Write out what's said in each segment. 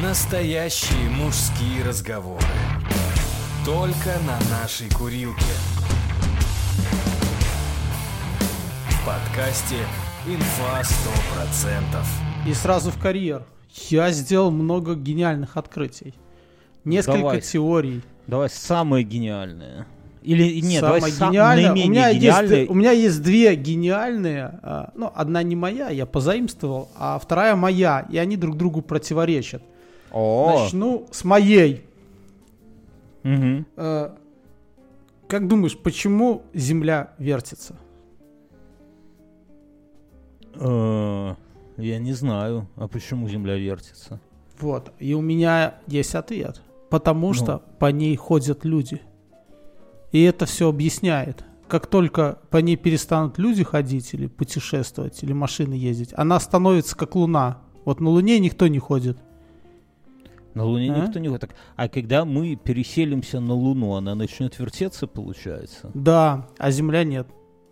Настоящие мужские разговоры. Только на нашей курилке. В подкасте «Инфа 100%». И сразу в карьер. Я сделал много гениальных открытий. Несколько Давай. теорий. Давай самое гениальное. Или нет, Самое давай сам- гениальное. У меня, гениальное. есть, у меня есть две гениальные. а, ну, одна не моя, я позаимствовал, а вторая моя. И они друг другу противоречат. О, Начну с моей. мгм. Э, как думаешь, почему Земля вертится? Э, я не знаю, а почему Земля вертится? Вот. И у меня есть ответ. Потому Ну. что по ней ходят люди. И это все объясняет. Как только по ней перестанут люди ходить или путешествовать, или машины ездить, она становится как Луна. Вот на Луне никто не ходит. На Луне А? никто не так. А когда мы переселимся на Луну, она начнет вертеться, получается? Да, а Земля нет.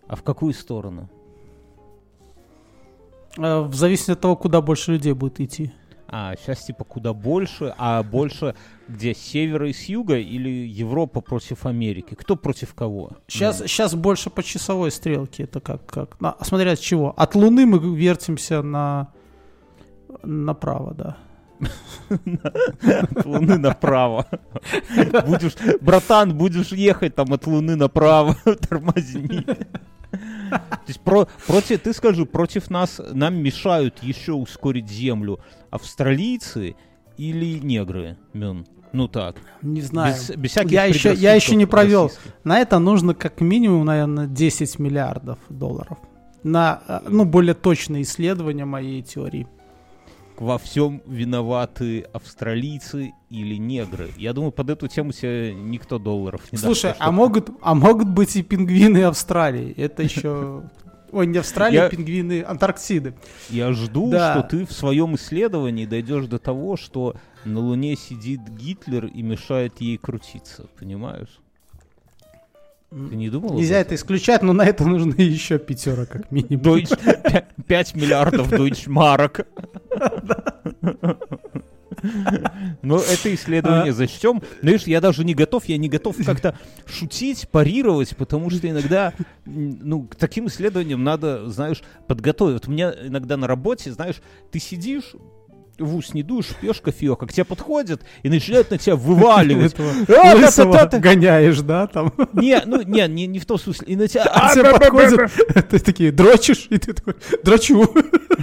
А в какую сторону? Э, В зависимости от того, куда больше людей будет идти. А, сейчас типа куда больше, а больше где, с севера и с юга или Европа против Америки? Кто против кого? Сейчас, Ну, сейчас больше по часовой стрелке. Это как, как на- смотря от чего. От Луны мы вертимся на направо, да. От Луны направо. Будешь, братан, будешь ехать там от Луны направо, тормозни. То есть про, против, ты скажи, против нас, нам мешают еще ускорить Землю австралийцы или негры, Мюн? Ну так. Не знаю. Без, без всяких Я еще- я еще не провел. российских. На это нужно как минимум, наверное, 10 миллиардов долларов. На, э, ну, более точное исследование моей теории. Во всем виноваты австралийцы или негры. Я думаю, под эту тему тебе никто долларов не даст. Слушай, а могут, а могут быть и пингвины Австралии. Это еще... Ой, не Австралии, Я- а пингвины Антарктиды. Я жду, Да. что ты в своем исследовании дойдешь до того, что на Луне сидит Гитлер и мешает ей крутиться, понимаешь? Ты не думал? Нельзя это исключать, но на это нужно еще пятера как минимум. Deutsch, 5 миллиардов дойчмарок. Но это исследование зачтем. Знаешь, я даже не готов, я не готов как-то шутить, парировать, потому что иногда, ну, к таким исследованиям надо, знаешь, подготовить. Вот у меня иногда на работе, знаешь, ты сидишь, в ус не дуешь, пьешь кофеек, а к тебе подходят и начинают на тебя вываливать. А, лысого гоняешь, да, там. Не, ну, не, не, в том смысле. И на тебя... А тебе подходят, ты такие, дрочишь? И ты такой, дрочу.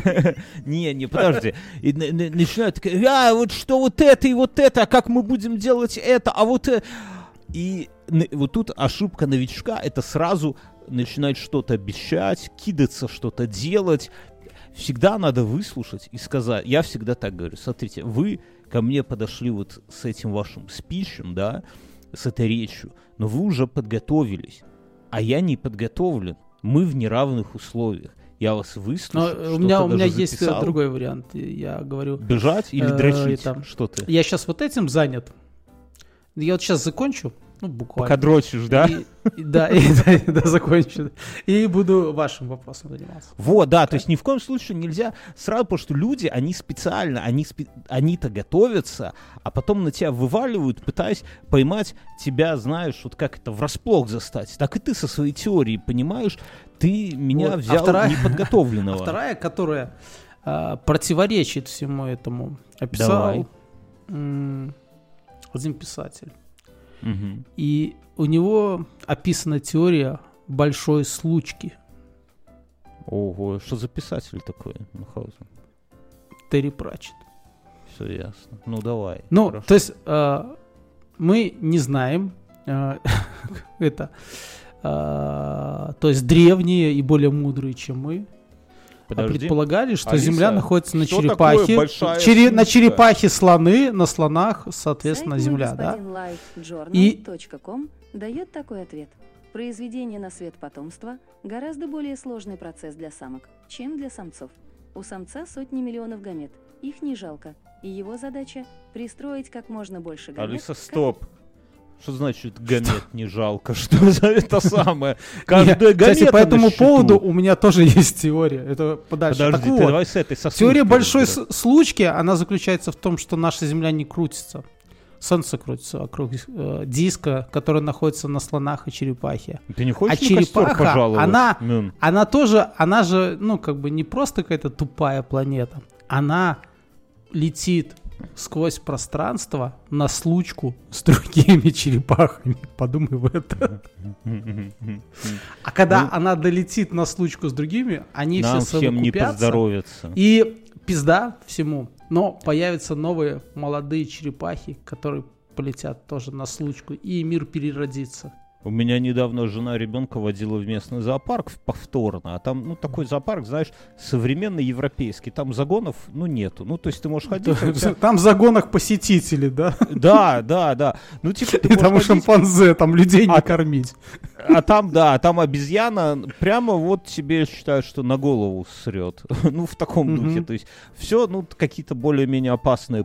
Не, не, подожди. И на- на- начинают, а, вот что вот это и вот это, а как мы будем делать это, а вот... э». И вот тут ошибка новичка, это сразу начинать что-то обещать, кидаться что-то делать. Всегда надо выслушать и сказать, я всегда так говорю, смотрите, вы ко мне подошли вот с этим вашим спичем, да, с этой речью, но вы уже подготовились, а я не подготовлен. Мы в неравных условиях. Я вас Но выслушал, э, у меня, у меня есть э, записал. другой вариант. Я говорю, Бежать или Э, дрочить? это- Что ты? я сейчас вот этим занят. Я вот сейчас закончу, ну, буквально. Пока дрочишь, да? И- и- да, и, да, и- да, закончу. И буду вашим вопросом заниматься. Вот, да, то есть ни в коем случае нельзя сразу, потому что люди, они специально, они спе- они-то готовятся, а потом на тебя вываливают, пытаясь поймать тебя, знаешь, вот как это, врасплох застать. Так и ты со своей теорией, понимаешь, ты меня Вот. А взял вторая- неподготовленного. А вторая, которая а, противоречит всему этому, описал Давай. м, один писатель. Мгм. И у него описана теория большой случки. Ого, что за писатель такой, Мюнхгаузен? Терри Пратчетт. Все ясно. Ну, давай. Ну, хорошо. то есть э, мы не знаем э, это, э, то есть древние и более мудрые, чем мы, а Подожди. предполагали, что Алиса, Земля находится на черепахе, чере- на черепахе слоны, на слонах, соответственно, Сайт Земля, да? И- дает такой ответ. Произведение на свет потомства – гораздо более сложный процесс для самок, чем для самцов. У самца сотни миллионов гамет, их не жалко, и его задача – пристроить как можно больше гамет. Алиса, стоп. Что значит гамет не жалко? Что за это самое? Каждая Нет, Кстати, гамета по этому поводу у меня тоже есть теория. Это подальше. Подожди, ты давай с этой со Теория большой случки, она заключается в том, что наша Земля не крутится. Солнце крутится вокруг э, диска, который находится на слонах и черепахе. Ты не хочешь А на костер черепаха, пожаловать? она- Мюн? Она тоже, она же, ну, как бы не просто какая-то тупая планета. Она летит сквозь пространство на случку с другими черепахами. Подумай в это. А когда Ну, она долетит на случку с другими, они все не совокупятся. поздоровится. И пизда всему. Но появятся новые молодые черепахи, которые полетят тоже на случку, и мир переродится. У меня недавно жена ребенка водила в местный зоопарк повторно, а там, ну, такой зоопарк, знаешь, современный европейский, там загонов, ну, нету. Ну, то есть ты можешь ходить... а тебя- Там в загонах посетители, да? Да, да, да. Ну, типа, ты И там ходить, шимпанзе, там людей не А- кормить. а там, да, там обезьяна прямо вот тебе считают, что на голову срет. Ну, в таком духе. То есть все, ну, какие-то более-менее опасные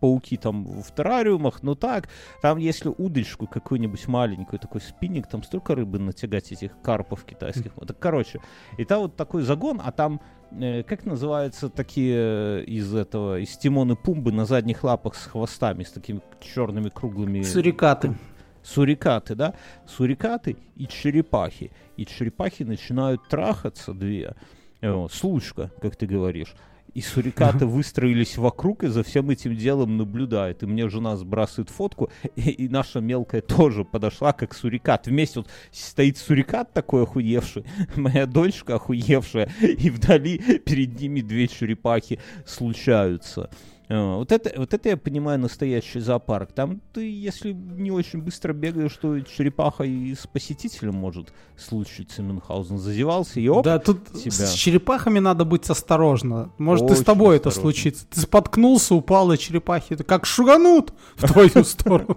пауки там в террариумах, но так, там если удочку какую-нибудь маленькую, такой спиннинг, там столько рыбы натягать этих карпов китайских. Вот, короче, и там вот такой загон, а там э, как называются такие э, из этого, из Тимона Пумбы на задних лапах с хвостами, с такими черными круглыми Сурикаты. сурикаты, да, сурикаты и черепахи. И черепахи начинают трахаться две, э, вот, случка, как ты говоришь. И сурикаты выстроились вокруг и за всем этим делом наблюдают. И мне жена сбрасывает фотку, и, и наша мелкая тоже подошла как сурикат. Вместе вот стоит сурикат такой охуевший, моя дочка охуевшая, и вдали перед ними две черепахи случаются. Э, Вот это, вот это я понимаю настоящий зоопарк. Там ты, если не очень быстро бегаешь, то и черепаха и с посетителем может случиться. Мюнхгаузен зазевался, и оп, Да, тут тебя. с черепахами надо быть осторожно. Может, и с Очень тобой это осторожно. случится. Ты споткнулся, упал, и черепахи это как шуганут в твою сторону.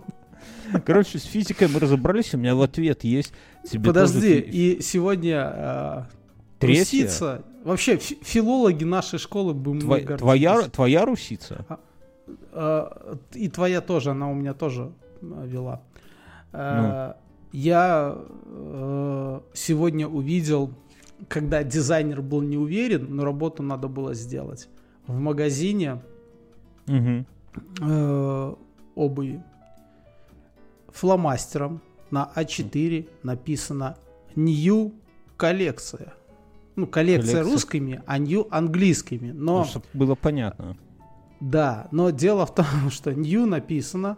короче, с физикой мы разобрались, у меня в ответ есть. Тебе Подожди, тоже и сегодня э, Третья? русица- Вообще, фи- филологи нашей школы бы Тво- мной твоя, гордились. твоя русица? Э, И твоя тоже, она у меня тоже э, вела. Ну. Э, Я э, сегодня увидел, когда дизайнер был не уверен, но работу надо было сделать. В магазине Мгм. э, обуви фломастером на А4 написано New коллекция. Ну, коллекция Коллекция. русскими, а New английскими. Но Ну, чтоб было понятно. да, но дело в том, что New написано,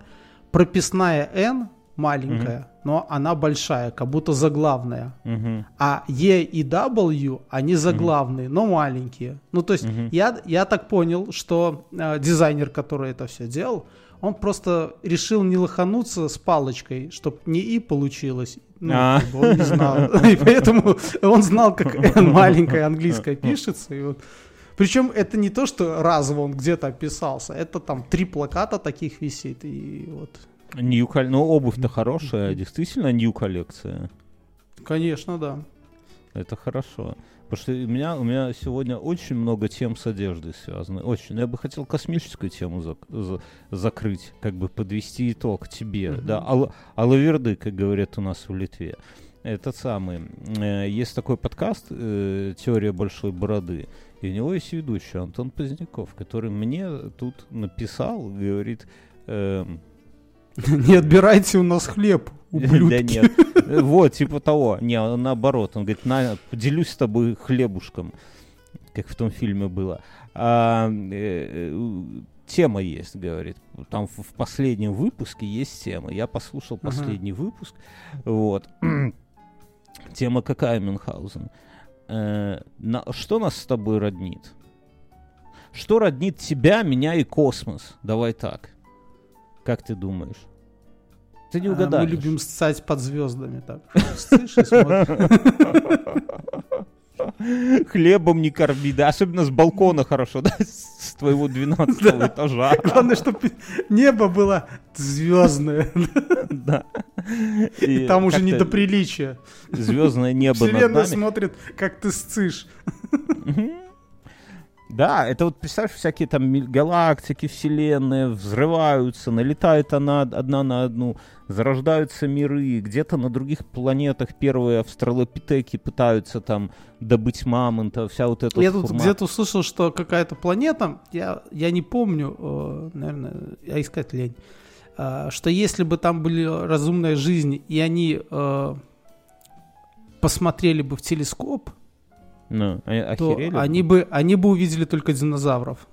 прописная N маленькая, но она большая, как будто заглавная. Мгм. А E и W, они заглавные, но маленькие. Ну, то есть, Мгм. я, я так понял, что э, дизайнер, который это все делал, он просто решил не лохануться с палочкой, чтобы не И получилось. Ну, А. как бы он не знал. И поэтому он знал, как N маленькая английская пишется. И вот. Причем это не то, что разово он где-то описался, это там три плаката таких висит. И вот, New кол- Ну, обувь-то хорошая, действительно new коллекция. конечно, да. Это хорошо. Потому что у меня, у меня сегодня очень много тем с одеждой связаны. Очень. Но я бы хотел космическую тему зак- за- закрыть, как бы подвести итог тебе. Мгм. Да, ал- алаверды, как говорят у нас в Литве. Этот самый. э, есть такой подкаст э, «Теория большой бороды». И у него есть ведущий Антон Поздняков, который мне тут написал, говорит... эм, Не отбирайте у нас хлеб, ублюдки. Да нет. Э, Вот, типа того. Не, наоборот. Он говорит, на, поделюсь с тобой хлебушком. Как в том фильме было. А, э, э, тема есть, говорит. Там в, в последнем выпуске есть тема. Я послушал последний выпуск. Вот. Тема какая, Мюнхгаузен? Э, на- что нас с тобой роднит? Что роднит тебя, меня и космос? Давай так. Как ты думаешь? Ты не А, угадаешь. Мы любим ссать под звездами. Так, смотришь. Хлебом не корми, да, особенно с балкона хорошо, да, с твоего 12 этажа. Главное, чтобы небо было звездное. Да. И там уже не до приличия. Звездное небо над Вселенная нами. смотрит, как ты сцишь. Да, это вот, представь, всякие там галактики, вселенные взрываются, налетает она одна на одну, зарождаются миры, где-то на других планетах первые австралопитеки пытаются там добыть мамонта, вся вот эта Я тут фурма. где-то услышал, что какая-то планета, я, я не помню, э, наверное, а искать лень, э, что если бы там были разумная жизнь, и они э, посмотрели бы в телескоп, Ну, а- то охерели? они бы, они бы увидели только динозавров.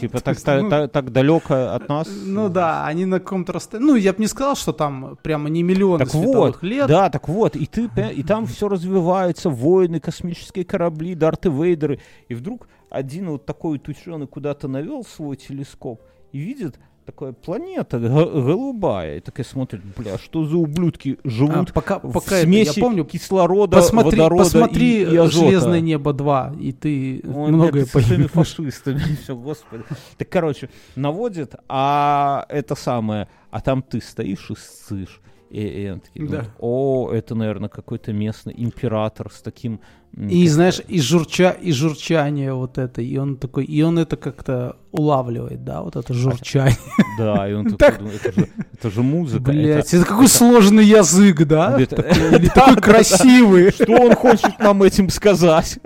Типа так, есть, та- ну- та- так далеко от нас? Ну да, они на каком-то расстоянии. Ну, я бы не сказал, что там прямо не миллионы Так световых вот, лет. да, так вот, и ты, и там все развивается, войны, космические корабли, Дарты Вейдеры, и вдруг один вот такой вот ученый куда-то навел свой телескоп и видит такая планета голубая, и такая смотрит, бля, что за ублюдки А, живут пока, в пока это, смеси я помню, кислорода, посмотри, водорода посмотри и, и азота. «Железное небо 2», и ты Ой, многое нет, поймешь. фашистами, все, господи. Так, короче, наводит, а это самое, а там ты стоишь и ссышь. И, и такие, Да. думают, о, это, наверное, какой-то местный император с таким... И знаешь, и, журча, и журчание вот это, и он такой, и он это как-то улавливает, да, вот это журчание. Да, и он такой думает, это же, это же музыка. Блять, это- это какой сложный язык, да? Это- Такой- Или да. красивый. Что он хочет нам этим сказать?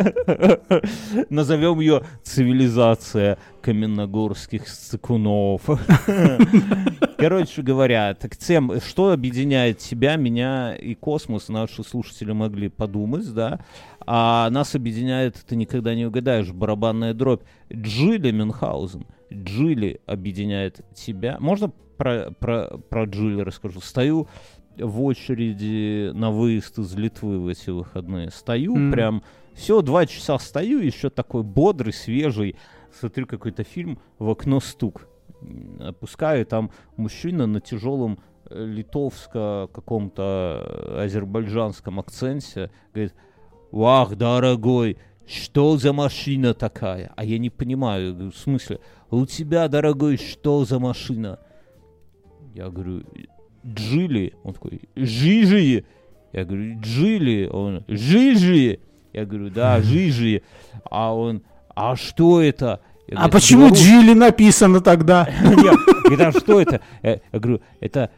Назовем ее цивилизация каменногорских сцикунов. Короче говоря, так тем, что объединяет тебя, меня и космос, наши слушатели могли подумать, да, а нас объединяет, ты никогда не угадаешь, барабанная дробь. Джилли Мюнхгаузен. Джилли объединяет тебя. Можно про, про, про Джилли расскажу? Стою в очереди на выезд из Литвы в эти выходные. Стою Мгм. прям, все, два часа стою, еще такой бодрый, свежий. Смотрю какой-то фильм, в окно стук. Опускаю, там мужчина на тяжелом э, литовско каком-то э, азербайджанском акценте говорит, «Вах, дорогой, что за машина такая?» А я не понимаю, говорю, в смысле, у тебя, дорогой, что за машина? Я говорю, Джили. Он такой, Жижи. Я говорю, Джили. Он, Жижи. Я говорю, да, Жижи. А он, а что это? Я А говорю, почему «Белорус». Джили написано тогда? Нет, говорит, а что это? Я, я говорю, это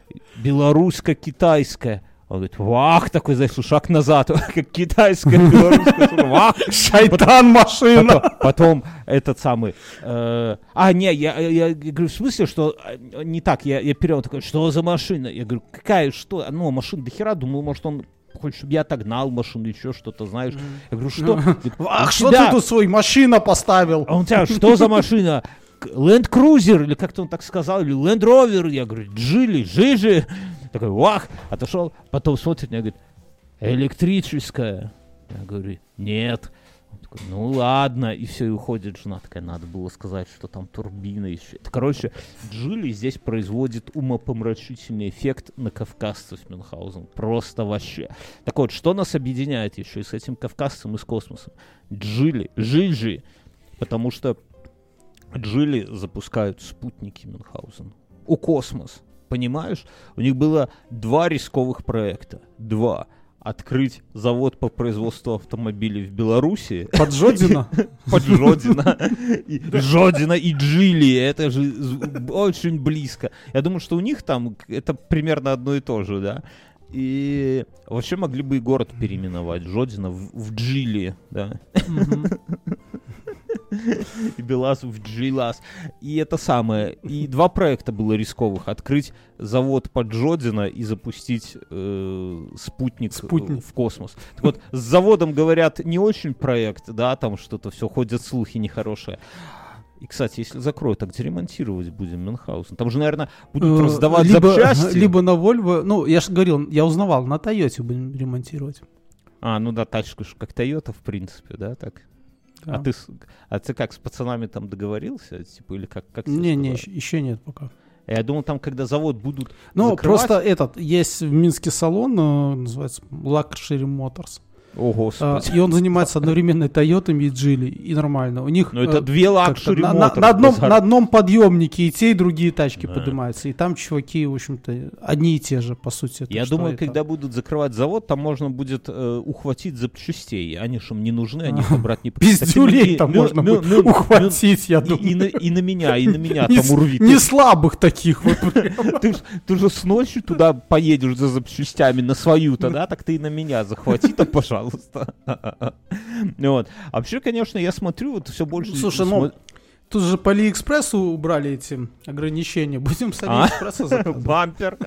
белорусско-китайское. Он говорит, вах, такой, знаешь, шаг назад, как китайское, белорусское, вах. Шайтан машина. Потом, потом этот самый... э, а, не, я, я, я говорю, в смысле, что э, не так, я, я перевел такой, что за машина? Я говорю, какая, что? Ну, машина до хера, думал, может, он хочет, чтобы я отогнал машину, еще что-то, знаешь. Я говорю, что? Ах, «У что ты тут свой машина поставил? а он тебя, что за машина? Land Cruiser, или как-то он так сказал, или Land Rover. Я говорю, Джили, Жижи. Такой, вах, отошел. Потом смотрит на меня, говорит, электрическая. Я говорю, нет. Он такой, ну ладно. И все, и уходит жена. Такая, надо было сказать, что там турбина еще. Это, короче, Джили здесь производит умопомрачительный эффект на кавказцев Мюнхгаузен. Просто вообще. Так вот, что нас объединяет еще и с этим кавказцем, и с космосом? Джили, Жижи. Потому что Джили запускают спутники Мюнхгаузен. У космос. Понимаешь? У них было два рисковых проекта. Два. Открыть завод по производству автомобилей в Беларуси. Под Жодина? Под Жодина. Жодина и Джили. Это же очень близко. Я думаю, что у них там это примерно одно и то же, да? И вообще могли бы и город переименовать. Жодина в, в Джили, да? Мгм. и Белаз в Джилас. И это самое. И два проекта было рисковых. Открыть завод под Жодина и запустить э, спутник, э, Спутник. в космос. Так вот, с заводом, говорят, не очень проект, да, там что-то все, ходят слухи нехорошие. И, кстати, если закроют, так где ремонтировать будем Мюнхгаузен? Там же, наверное, будут Э, раздавать либо, запчасти. Либо на Volvo, ну, я же говорил, я узнавал, на Тойоте будем ремонтировать. А, ну да, тачка же как Тойота, в принципе, да, так? Да. А ты, а ты как, с пацанами там договорился? Типа, или как, как Не, не, сказали? еще, нет пока. Я думал, там, когда завод будут Ну, закрывать- просто этот, есть в Минске салон, э, называется Luxury Motors. О, А, господи. и он занимается одновременно Тойотами, и Джили, и нормально. У них Ну, это э, две luxury на, на- на одном, на одном подъемнике и те, и другие тачки Да. поднимаются. И там чуваки, в общем-то, одни и те же, по сути. Я думаю, это- когда будут закрывать завод, там можно будет э, ухватить запчастей. Они же им не нужны, они их брать не Пиздюлей там Мю- можно мю- будет ухватить, я думаю. на, и на меня, и на меня там урвит. Не слабых таких вот. ты же с ночью туда поедешь за запчастями на свою-то, да? Так ты и на меня захвати там, пожалуйста. Вот. А вообще, конечно, я смотрю, вот все больше... Слушай, ну, Тут же по Алиэкспрессу убрали эти ограничения. Будем с А? Алиэкспресса заказывать. Бампер.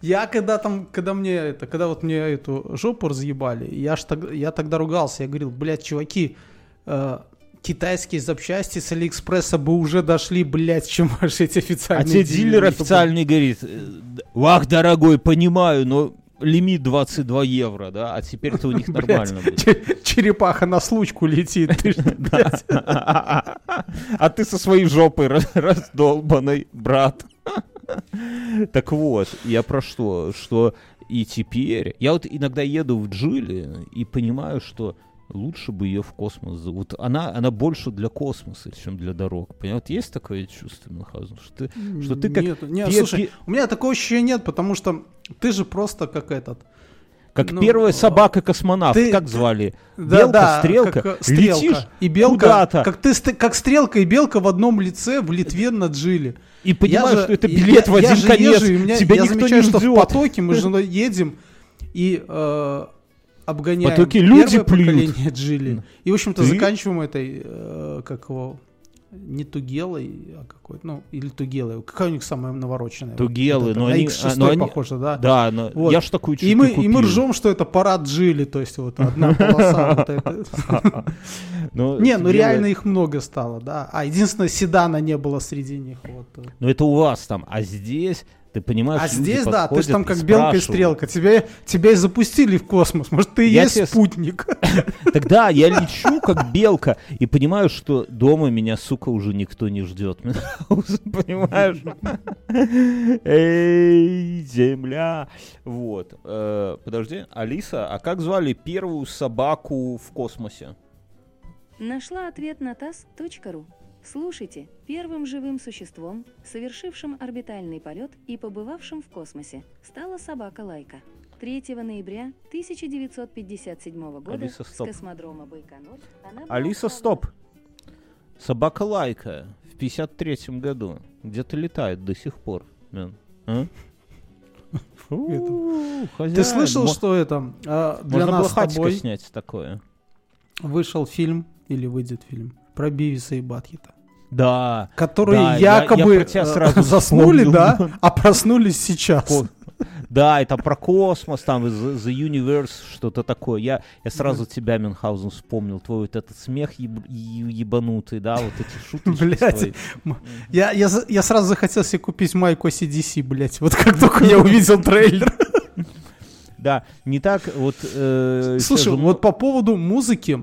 Я когда там, когда мне это, когда вот мне эту жопу разъебали, я ж тогда, я тогда ругался, я говорил, блядь, чуваки, э, китайские запчасти с Алиэкспресса бы уже дошли, блядь, чем ваши эти А официальные тебе дилер официальный говорит, вах, дорогой, понимаю, но лимит 22 евро, да? А теперь-то у них нормально будет. Че- Черепаха на случку летит. А ты со своей жопой раз- раздолбанный, брат. Так вот, я про что? Что и теперь... Я вот иногда еду в Джили и понимаю, что лучше бы ее в космос... Вот она, она больше для космоса, чем для дорог. Понимаешь, вот есть такое чувство, Мюнхгаузен, что ты... Что ты как Нет, нет, пе- слушай, у меня такого ощущения нет, потому что ты же просто как этот. Как Ну, первая собака-космонавт, ты- как звали? Да, белка, да, стрелка, как, э, стрелка. летишь и белка, куда-то. как ты, как стрелка и белка в одном лице в Литве на Джиле. и понимаешь, Я же- что это билет я- в я один же конец, езжу, и у меня- тебя я никто замечаю, не что в ждет. потоке мы женой едем и э, обгоняем потоке люди первое плюют. поколение Джили. И, в общем-то, Ты? заканчиваем этой, э, как его, не Тугелой, а какой ну, или Тугелой. Какая у них самая навороченная? Тугелы, Вот но на они- X6 а, но они- похоже, да? Да, но Вот. я ж такую чуть И мы, и мы купил. ржем, что это парад Джили, то есть вот одна полоса. Не, ну реально их много стало, да. А единственное, седана не было среди них. Ну это у вас там, а здесь, ты понимаешь, А люди здесь, да, ты же там как белка и стрелка. Тебя, тебя и запустили в космос. Может, ты и Я есть тебе спутник. Тогда я лечу как белка и понимаю, что дома меня, сука, уже никто не ждет. Понимаешь? Эй, земля. Вот. Э, Подожди, Алиса, а как звали первую собаку в космосе? Нашла ответ на таз.ру. Слушайте, первым живым существом, совершившим орбитальный полет и побывавшим в космосе, стала собака Лайка. 3 ноября 1957 года Алиса, с стоп. космодрома Байконур она Алиса, стоп. Собака Лайка в 53-м году где-то летает до сих пор. А? Фу, Ты слышал, мо- что это а, для Можно было нас с хатика тобой снять такое. вышел фильм, или выйдет фильм, про Бивиса и Батхита? Да. Которые Да, я- я якобы про тебя э, сразу заснули, вспомнил. да, а проснулись сейчас. Ко- Да, это про космос, там The, The Universe, что-то такое. Я, я сразу тебя, Мюнхгаузен, вспомнил. Твой вот этот смех еб- ебанутый, да, вот эти шуточки Блядь. свои. Я, я, я сразу захотел себе купить майку CDC, блядь, вот как только я увидел трейлер. Да, не так вот... э, Слушай, вот по поводу музыки,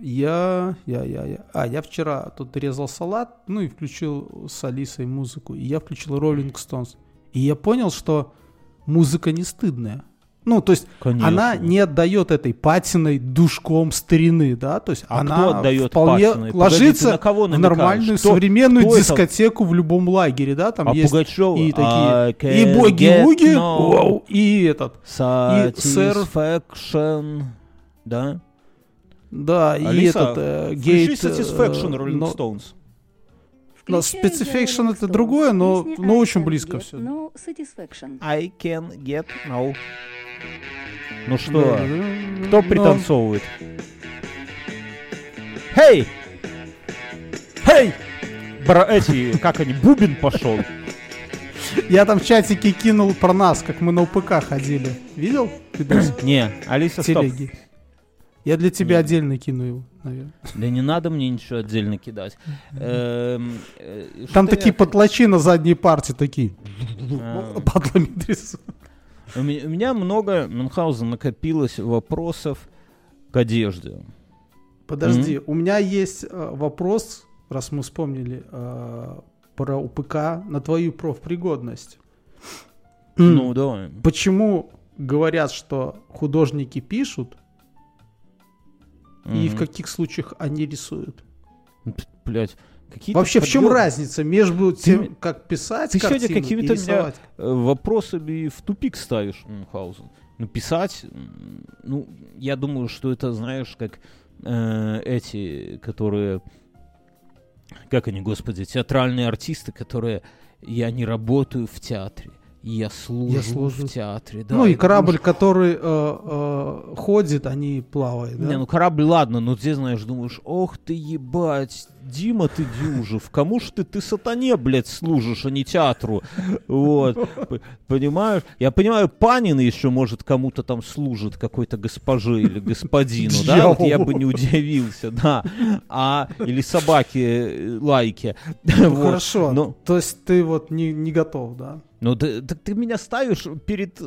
я, я, я, я, а, я вчера тут резал салат, ну и включил с Алисой музыку, и я включил Rolling Stones, и я понял, что музыка не стыдная. Ну, то есть Конечно. она не отдает этой патиной душком старины, да, то есть А она кто отдает вполне патиной? Погоди, ложится ты на кого в намекаешь? нормальную Кто- современную кто это? дискотеку в любом лагере, да, там А есть Пугачёва? и такие, и get no и этот, Satisfaction. Да? Да, и Алиса, этот э, Включи гейт... Satisfaction э, Rolling но- Stones. но Rolling это Stones. другое, но- но очень близко Get всё. No Satisfaction. I can get no. Ну что, кто но- пританцовывает? Хей! Хей! Бра- эти, как они, Бубин пошел. Я там в чатике кинул про нас, как мы на УПК ходили. Видел? Не, Алиса, стоп. Я для тебя Нет. отдельно кину его, наверное. Да не надо мне ничего отдельно кидать. Эм, э, Там такие потлачи на задней парте такие. Падлами трясут. У меня, много, Мюнхгаузен, накопилось вопросов к одежде. Подожди, у меня есть э, вопрос, раз мы вспомнили э, про УПК, на твою профпригодность. Ну, давай. Почему говорят, что художники пишут, и в каких случаях они рисуют? Блять, какие Вообще, в чем разница между тем, как писать ты сегодня картину какими-то меня-? Э, вопросами в тупик ставишь, Мюнхгаузен. Ну, писать, ну, я думаю, что это, знаешь, как э, эти, которые, как они, господи, театральные артисты, которые, я не работаю в театре, я служу, служу. в театре. Да, ну и корабль, может- который э, э, ходит, а не плавает, да? Не, ну корабль, ладно, но здесь, знаешь, думаешь, ох ты ебать, Дима ты дюжев, кому ж ты, ты сатане, блядь, служишь, а не театру, вот, понимаешь? Я понимаю, Панин еще, может, кому-то там служит, какой-то госпоже или господину, да, вот я бы не удивился, да, а, или собаки, э, лайки, Ну. Хорошо, то есть ты вот не готов, да? Ну, ты, так ты меня ставишь перед,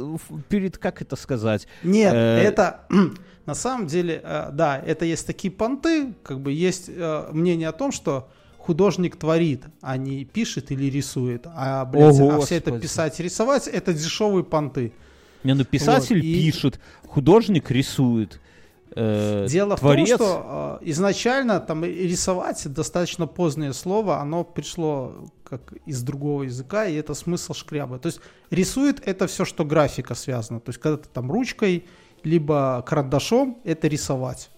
перед, как это сказать, Нет, Э, это на самом деле, э, да, это есть такие понты, как бы есть э, мнение о том, что художник творит, а не пишет или рисует. А, блядь, О, а все это писать и рисовать, это дешевые понты. Не, ну писатель Вот, и- пишет, художник рисует. э, Дело творец, в том, что э, изначально там рисовать достаточно позднее слово, оно пришло как из другого языка, и это смысл шкряба. То есть рисует это все, что графика связана. То есть когда ты там ручкой, либо карандашом, это рисовать.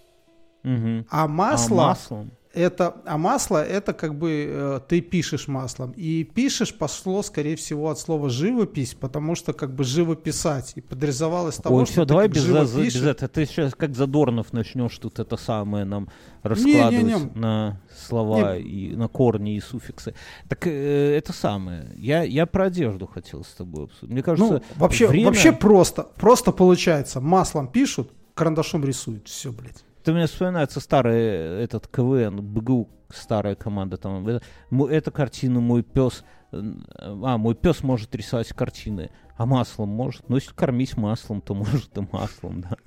Мгм. А А масло, маслом? Это, а масло это как бы э, ты пишешь маслом. И пишешь пошло, скорее всего, от слова живопись, потому что как бы живописать. И подрисовалось того, Ой, что все, ты давай без, за- без этого. Ты сейчас как Задорнов начнешь тут это самое нам раскладывать Не-не-не. на слова и на корни и суффиксы. Так э, это самое. Я, я про одежду хотел с тобой обсудить. Мне кажется, Ну, вообще, время- вообще просто, просто получается. Маслом пишут, карандашом рисуют. Все, блядь. Ты мне вспоминается старый э, этот КВН, БГУ, старая команда там. Это, эта картина мой пес. А, мой пес может рисовать картины. А маслом может? Ну, если кормить маслом, то может и маслом, да.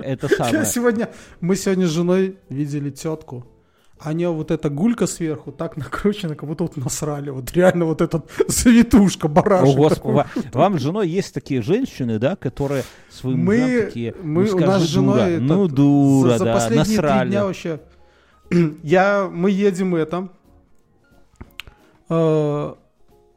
Это Я самое. сегодня, мы сегодня с женой видели тетку. А у нее вот эта гулька сверху так накручена, как будто вот насрали. Вот реально вот этот завитушка, О, барашек. Господи, такой. ва- вам с женой есть такие женщины, да, которые своим Мы- мужьям такие, мы- ну, у нас скажи, с женой дура, этот, ну дура, за, за да, последние три насрали. дня вообще. Я, мы едем это. э,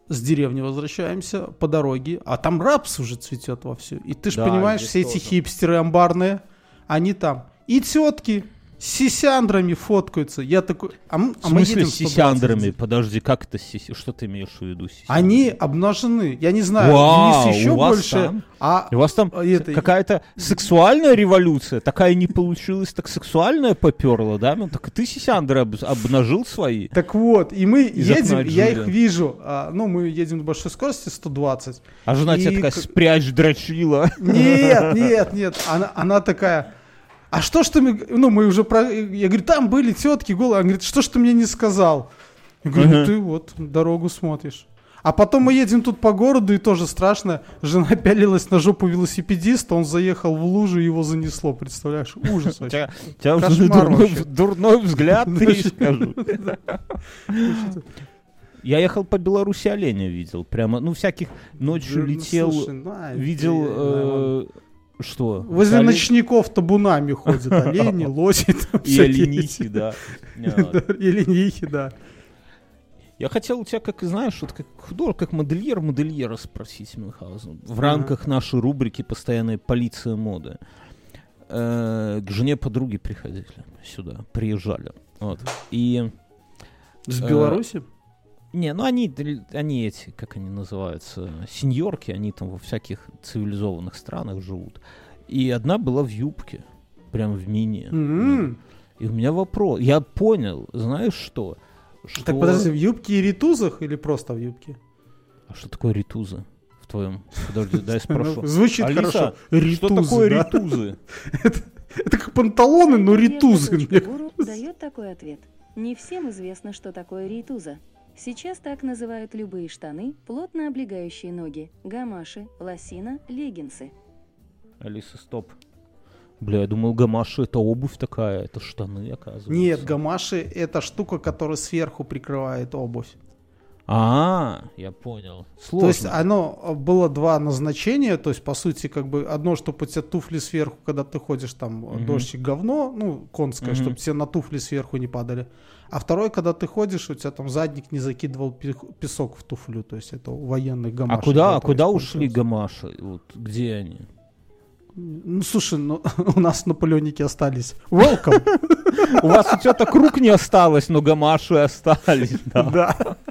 с деревни возвращаемся по дороге, а там рапс уже цветет вовсю. И ты же Да, понимаешь, все эти тоже. хипстеры амбарные, они там. И тетки с сисяндрами фоткаются. Я такой, а, а мы смысле едем с 120. сисяндрами? Подожди, как это сиси? Что ты имеешь в виду? сисяндрами? Они обнажены. Я не знаю, Вау, еще у вас больше. там? А У вас там А, это- какая-то сексуальная революция? Такая не получилась, так сексуальная поперла, да? Ну, так и ты сисяндры об- обнажил свои? Так вот, и мы Из едем, я их вижу. а, ну, мы едем на большой скорости 120. А жена И тебе такая, спрячь, дрочила. Нет, нет, нет. Она, она такая. А что ж ты мне... Ну, мы уже про... Я говорю, там были тетки голые. Она говорит, что ж ты мне не сказал? Я говорю, ну ты вот дорогу смотришь. А потом мы едем тут по городу, и тоже страшно. Жена пялилась на жопу велосипедиста, он заехал в лужу, его занесло. Представляешь? Ужас вообще. у тебя уже дурной, взгляд, ты скажу. Я ехал по Беларуси оленя видел. Прямо, ну, всяких ночью Ну, летел, слушай, на, видел... что? Возле Олень- ночников табунами ходят олени, лоси там И оленихи, да. И ленихи, да. Я хотел у тебя, как знаешь, вот как художник, как модельер, модельера спросить, Мюнхгаузен. В рамках нашей рубрики «Постоянная полиция моды». Э, К жене подруги приходили сюда, приезжали. Вот. И... С Э, Беларуси? Не, ну они, они эти, как они называются, сеньорки, они там во всяких цивилизованных странах живут. И одна была в юбке, прям в мини. М. И у меня вопрос. Я понял, знаешь что? что... Так подожди, в юбке и ритузах или просто в юбке? А что такое ритузы в твоем? Подожди, дай спрошу. Ну, Звучит хорошо. что такое ритузы? Это как панталоны, но ритузы. дает такой ответ. Не всем известно, что такое рейтуза. Сейчас так называют любые штаны, плотно облегающие ноги, гамаши, лосина, леггинсы. Алиса, стоп. Бля, я думал, гамаши это обувь такая, это штаны, оказывается. Нет, гамаши это штука, которая сверху прикрывает обувь. А, я понял. Сложно. То есть оно э, было два назначения, то есть по сути как бы одно, чтобы у тебя туфли сверху, когда ты ходишь там Мгм. дождик говно, ну конское, Мгм. чтобы тебе на туфли сверху не падали. А второй, когда ты ходишь, у тебя там задник не закидывал пе- песок в туфлю, то есть это у военных а гамашей. куда, а куда ушли гамаши? Вот где они? Ну слушай, ну у нас наполеоники остались. Welcome. У вас у тебя круг не осталось, но гамаши остались. да.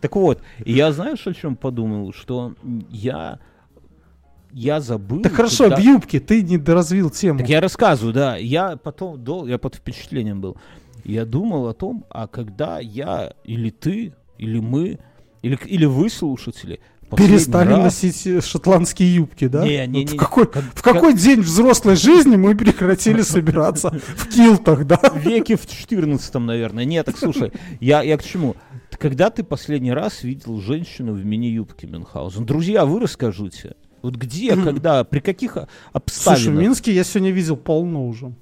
Так вот, я знаешь, о чем подумал? Что я, я забыл. Так хорошо, когда- в юбке ты не доразвил тему. Так я рассказываю, да. Я потом, дол- я под впечатлением был. Я думал о том, а когда я или ты, или мы, или, или вы, слушатели, Перестали раз- носить э, шотландские юбки, да? Не, не, не. в какой, Как- в какой день взрослой жизни мы прекратили собираться в килтах, да? веке в 14 наверное. Нет, так слушай, я, я к чему? Когда ты последний раз видел женщину в мини-юбке Мюнхгаузен? Друзья, вы расскажите. Вот где, когда, при каких о- Слушай, в? Минске я сегодня видел полно уже.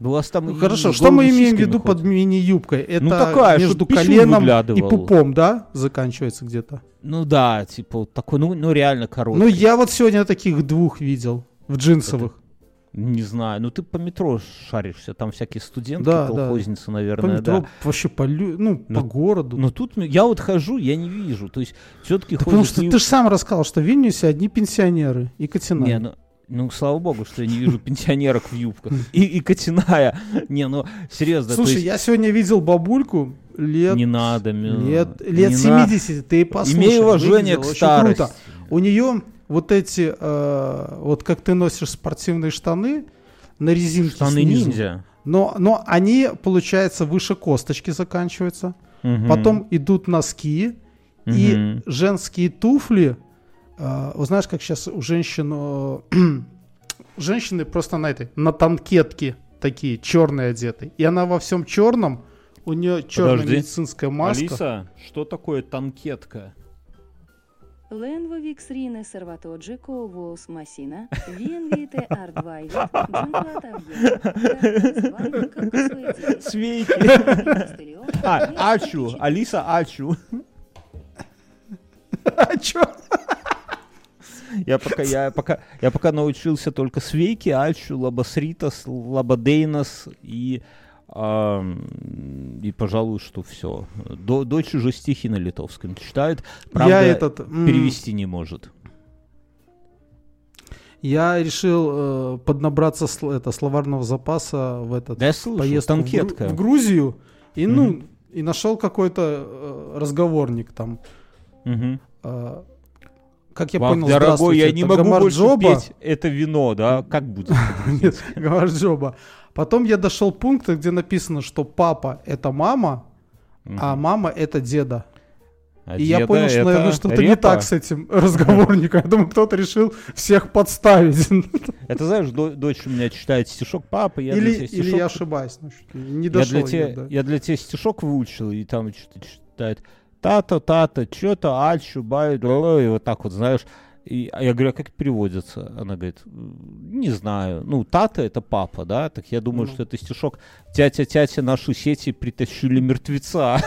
Ну, у вас там Ну, Хорошо, что мы имеем в виду под ходят. мини-юбкой? Это Ну, такая, между коленом и пупом, да, заканчивается где-то? Ну да, типа вот такой, ну, ну реально короткий. Ну, я вот сегодня таких двух видел, в джинсовых. Не знаю, ну ты по метро шаришься, там всякие студентки, Да, да. колхозницы, По наверное, метро, да. вообще по, лю- ну, Ну, по городу. Но тут м- я вот хожу, я не вижу, то есть все-таки Да потому что ты же сам рассказал, что в Вильнюсе одни пенсионеры и Катина. Не, ну, ну, слава богу, что я не вижу пенсионерок в юбках. И, и Катиная. Не, ну, серьезно, Слушай, есть я сегодня видел бабульку лет, не надо, Мю, лет, лет не на- 70, ты послушай. Имей уважение к старости. круто. У нее вот эти, э, вот как ты носишь спортивные штаны на резинке Штаны снизу, ниндзя. но, но они, получается, выше косточки заканчиваются. Мгм. Потом идут носки и Мгм. женские туфли. э, знаешь, как сейчас у женщин... э, женщины просто на этой, на танкетке такие, черные одеты. И она во всем черном, у нее черная Подожди. медицинская маска. Алиса, что такое танкетка? Ленво Виксрine Серватоджи Коувоус Масина, Виенвите Ардвайвит, Джунклатавье, Свейки. А, Ачу. Алиса Ачу. А чё? Я пока, я пока, я пока научился только свейки, альчу, лабасритас, лабадейнос и, ам, и, пожалуй, что все. До, дочь уже стихи на литовском читает, правда, я этот... перевести не может. Я решил э, поднабраться сл- это, словарного запаса в этот Да слышу, поездку танкетка. в Грузию. И, ну, Мгм. и нашел какой-то э, разговорник там. Мгм. э, как я Вам, понял, дорогой, я не могу больше петь это вино, да? Как будет? Нет, гамарджоба. Потом я дошел пункта, где написано, что папа это мама, а Мгм. мама это деда. А И я понял, что, наверное, что-то не так с этим разговорником. Я думаю, кто-то решил всех подставить. Это знаешь, до- дочь у меня читает стишок, папа, я Или, для тебя или стишок я ошибаюсь. ну, что Не я, дошел для тебя, я, да. я для тебя стишок выучил, и там что-то читает тата, тата, что-то, альчу, бай, ла-ла», и вот так вот, знаешь. И, а я говорю, а как переводится? Она говорит, «М, не знаю. Ну, тата это папа, да? Так я думаю, Ну. что это стишок «Тятя-тятя, наши сети притащили мертвеца».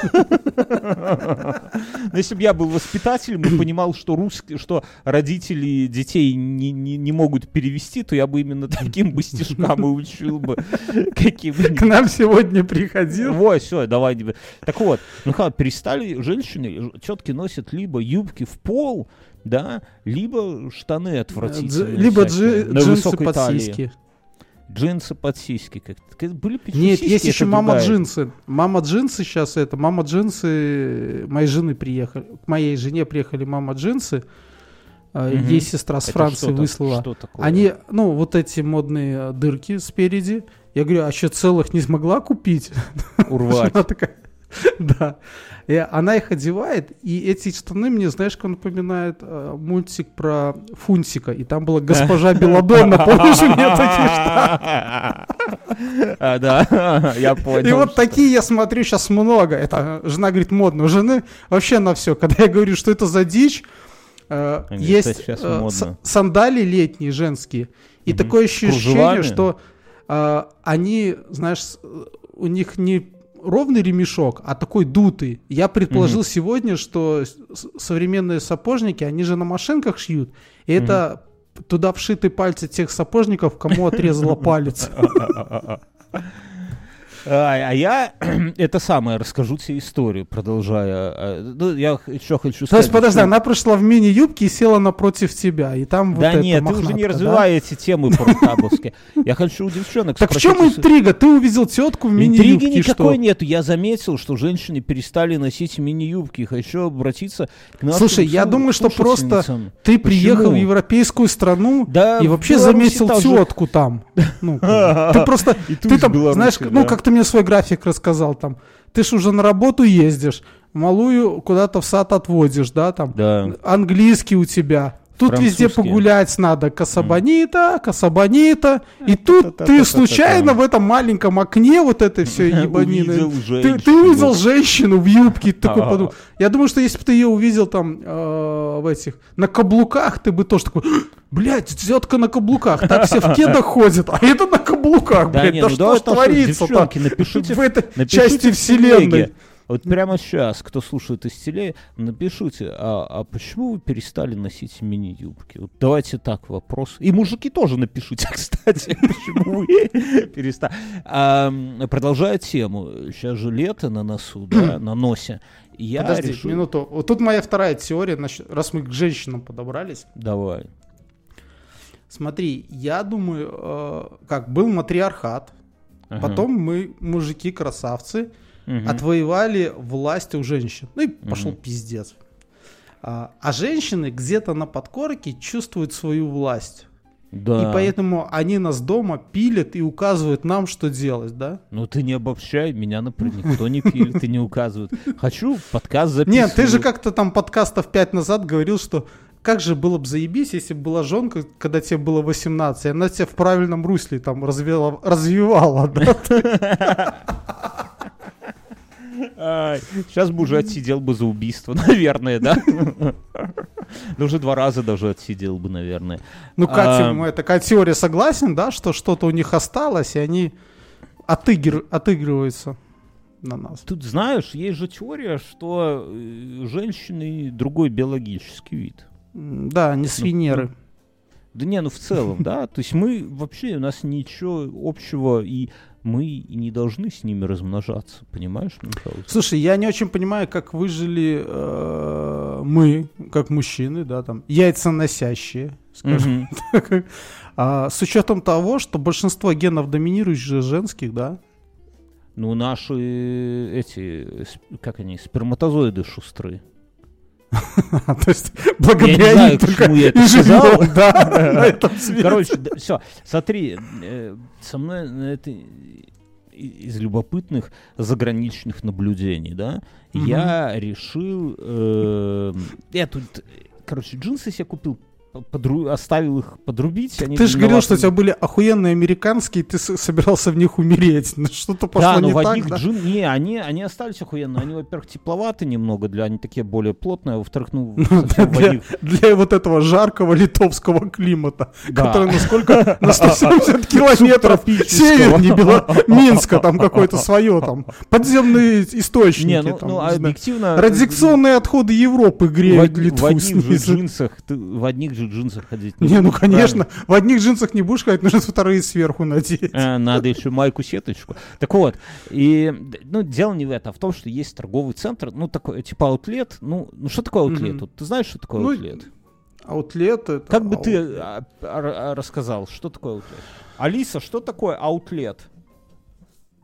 Но если бы я был воспитателем и понимал, что русский, что родители детей не, не, не могут перевести, то я бы именно таким бы стишкам и учил бы каким-нибудь К нам сегодня приходил. Ой, все, давай. Так вот, ну перестали женщины, тетки носят либо юбки в пол, да, либо штаны отвратительные. Либо всякие, джи- на джинсы под талии. сиськи. Джинсы под сиськи. Как, были бы Нет, сиськи, есть еще мама другая. джинсы. Мама джинсы сейчас это. Мама джинсы моей жены приехали. К моей жене приехали мама джинсы. Мгм. Ей сестра с Это Франции что выслала. Что такое? Они, ну, вот эти модные дырки спереди. Я говорю, а еще целых не смогла купить? урвать. Она такая, да. И она их одевает, и эти штаны мне, знаешь, как напоминает э, мультик про Фунтика. И там была госпожа Беладонна, помнишь, у меня такие штаны? А, да, я понял. И вот такие я смотрю сейчас много. Это жена говорит модно. У жены вообще на все. Когда я говорю, что это за дичь, э, есть э, модно. с- сандалии летние женские. И такое ощущение, Кружевами? что э, они, знаешь, у них не ровный ремешок, а такой дутый. Я предположил сегодня, что современные сапожники, они же на машинках шьют, и это туда вшиты пальцы тех сапожников, кому отрезала палец. А, а я это самое расскажу тебе историю, продолжая. а, Ну, я еще хочу сказать. То есть, подожди, что- она пришла в мини-юбке и села напротив тебя, и там вот Да нет, ты уже не мохнатка, да? темы по-рутабовски. Я хочу у девчонок Так в чем интрига? Ты увидел тетку в Интриги мини-юбке, никакой что? нету. Я заметил, что женщины перестали носить мини-юбки. Хочу обратиться к нашим Слушай, я думаю, что просто. Ты приехал в европейскую страну Да, и вообще заметил тетку там. Ну, ты просто, ты там, знаешь, да. ну, как ты мне свой график рассказал там. Ты ж уже на работу ездишь, малую куда-то в сад отводишь, да, там. Да. Английский у тебя. Тут везде погулять надо. Касабанита, Касабанита. И тут ты случайно в этом маленьком окне вот этой все ебанины. Ты, увидел женщину в юбке, такой подумал. Я думаю, что если бы ты ее увидел там э, в этих на каблуках, ты бы тоже такой, блядь, тетка на каблуках, так все в кедах ходят, а это на каблуках, блядь, да ну что ж творится-то в этой части вселенной? Вот прямо сейчас, кто слушает из теле, напишите, а, а почему вы перестали носить мини-юбки? Вот давайте так вопрос. И мужики тоже напишите, кстати, почему вы перестали. Продолжая тему, сейчас же лето на носу, да, на носе. Я Подожди, решил... минуту. Вот тут моя вторая теория, раз мы к женщинам подобрались. Давай. Смотри, я думаю, э, как был матриархат, Ага. потом мы, мужики, красавцы, Мгм. отвоевали власть у женщин. Ну и пошел Мгм. пиздец. А, а женщины где-то на подкорке чувствуют свою власть. Да. И поэтому они нас дома пилят и указывают нам, что делать, да? Ну ты не обобщай, меня, например, никто не пилит и не указывает. Хочу подкаст записывать. Нет, ты же как-то там подкастов 5 назад говорил, что как же было бы заебись, если бы была жонка, когда тебе было 18, и она тебя в правильном русле там развела, развивала, да? Сейчас бы уже отсидел бы за убийство, наверное, да? Ну, уже два раза даже отсидел бы, наверное. Ну, Катя, моя такая теория согласен, да, что что-то у них осталось, и они отыгр- отыгрываются на нас. Тут, знаешь, есть же теория, что э, женщины другой биологический вид. Да, не с Венеры. Да не, ну в целом, да. То есть мы вообще, у нас ничего общего, и мы и не должны с ними размножаться, понимаешь, Михаил? Слушай, я не очень понимаю, как выжили э, мы, как мужчины, да, там, яйценосящие, скажем Мгм. так. А, с учетом того, что большинство генов доминирующих женских, да, Ну, наши э, эти, как они, сперматозоиды шустрые. то есть благодаря Я не знаю, им только и живем, да. Короче, все, смотри, э, со мной на это из любопытных заграничных наблюдений, да, я решил, э, я тут, э, короче, джинсы себе купил, подру- оставил их подрубить. они Ты же говорил, что у тебя были охуенные американские, ты с- собирался в них умереть. Ну, Что-то пошло Да, но не в так, одних да? джин... Не, они, они остались охуенно. Они, во-первых, тепловаты немного, для они такие более плотные, а во-вторых, ну, совсем в Для, одних- для вот этого жаркого литовского климата, Да. который насколько на 170 километров севернее Бело- Минска, там какое-то свое там, подземные источники. Не, ну, там, ну, объективно... Радиационные отходы Европы в, греют в Литву одних же снизу. джинсах, ты в одних джинсах ходить. Не, ну конечно, в одних джинсах не будешь ходить, нужно вторые сверху надеть. Э, Надо еще майку-сеточку. Так вот, и, ну, дело не в этом, а в том, что есть торговый центр, ну, такой, типа, аутлет. Ну, ну что такое аутлет? Вот ты знаешь, что такое Ну, аутлет? Аутлет это... Как бы аут- ты а, а, а, рассказал, что такое аутлет? Алиса, что такое аутлет?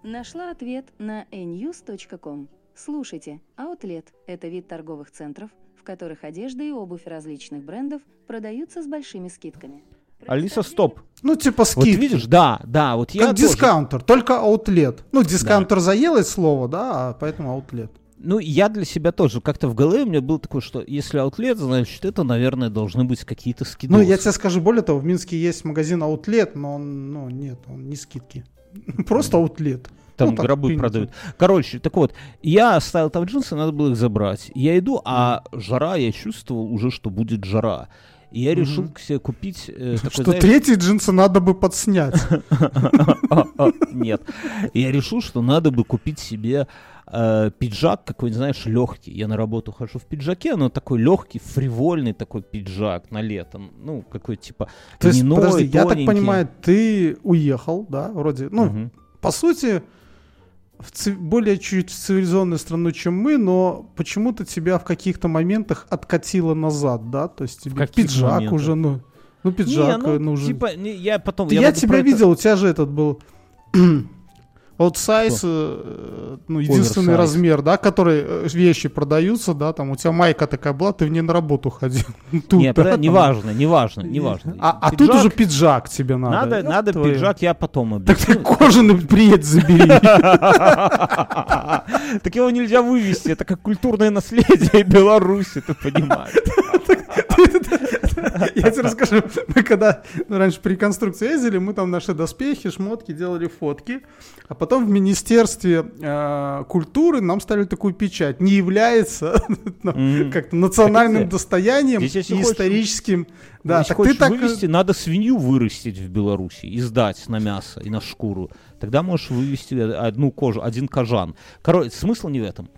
Нашла ответ на enews.com. Слушайте, Outlet – это вид торговых центров, которых одежда и обувь различных брендов продаются с большими скидками. Алиса, стоп. Ну, типа Вот скидки. видишь, да, да, вот я Как тоже- дискаунтер, только аутлет. Ну, дискаунтер заело слово, да, а поэтому аутлет. Ну, я для себя тоже как-то в голове у меня было такое, что если аутлет, значит, это, наверное, должны быть какие-то скидки. Ну, я тебе скажу более того, в Минске есть магазин аутлет, но он, ну, нет, он не скидки. Просто аутлет. Там Ну, так гробы принято. продают. Короче, так вот, я оставил там джинсы, надо было их забрать. Я иду, а жара, я чувствовал уже, что будет жара. И я решил Мгм. себе купить э, такой, Что знаешь, третьи джинсы надо бы подснять. Нет. Я решил, что надо бы купить себе э, пиджак какой-нибудь, знаешь, легкий. Я на работу хожу в пиджаке, но такой легкий, фривольный такой пиджак на лето. Ну, какой типа То есть, подожди, я так понимаю, ты уехал, да, вроде, ну, по сути, в ци- более чуть цивилизованную страну, чем мы, но почему-то тебя в каких-то моментах откатило назад, да, то есть тебе пиджак моментах? уже, ну, ну Не, пиджак ну, э, нужен. Типа, не, я потом... Ты- я могу тебя это- видел, у тебя же этот был вот сайз, э, ну, единственный Оверсайз. размер, да, который э, вещи продаются, да, там у тебя майка такая была, ты в ней на работу ходил. Тут, Нет, да, неважно, неважно, неважно. А, а тут уже пиджак тебе надо. Надо, надо твою. пиджак, я потом Так ты объясню. кожаный приедь забери. Так его нельзя вывести, это как культурное наследие Беларуси, ты понимаешь. Я тебе расскажу. Мы когда ну, раньше при реконструкции ездили, мы там наши доспехи, шмотки, делали фотки. А потом в Министерстве э, культуры нам ставили такую печать. Не является ну, как-то национальным Так достоянием и хочешь- историческим. Да, так ты так... вывести, надо свинью вырастить в Беларуси и сдать на мясо и на шкуру. Тогда можешь вывести одну кожу, один кожан. Короче, смысл не в этом.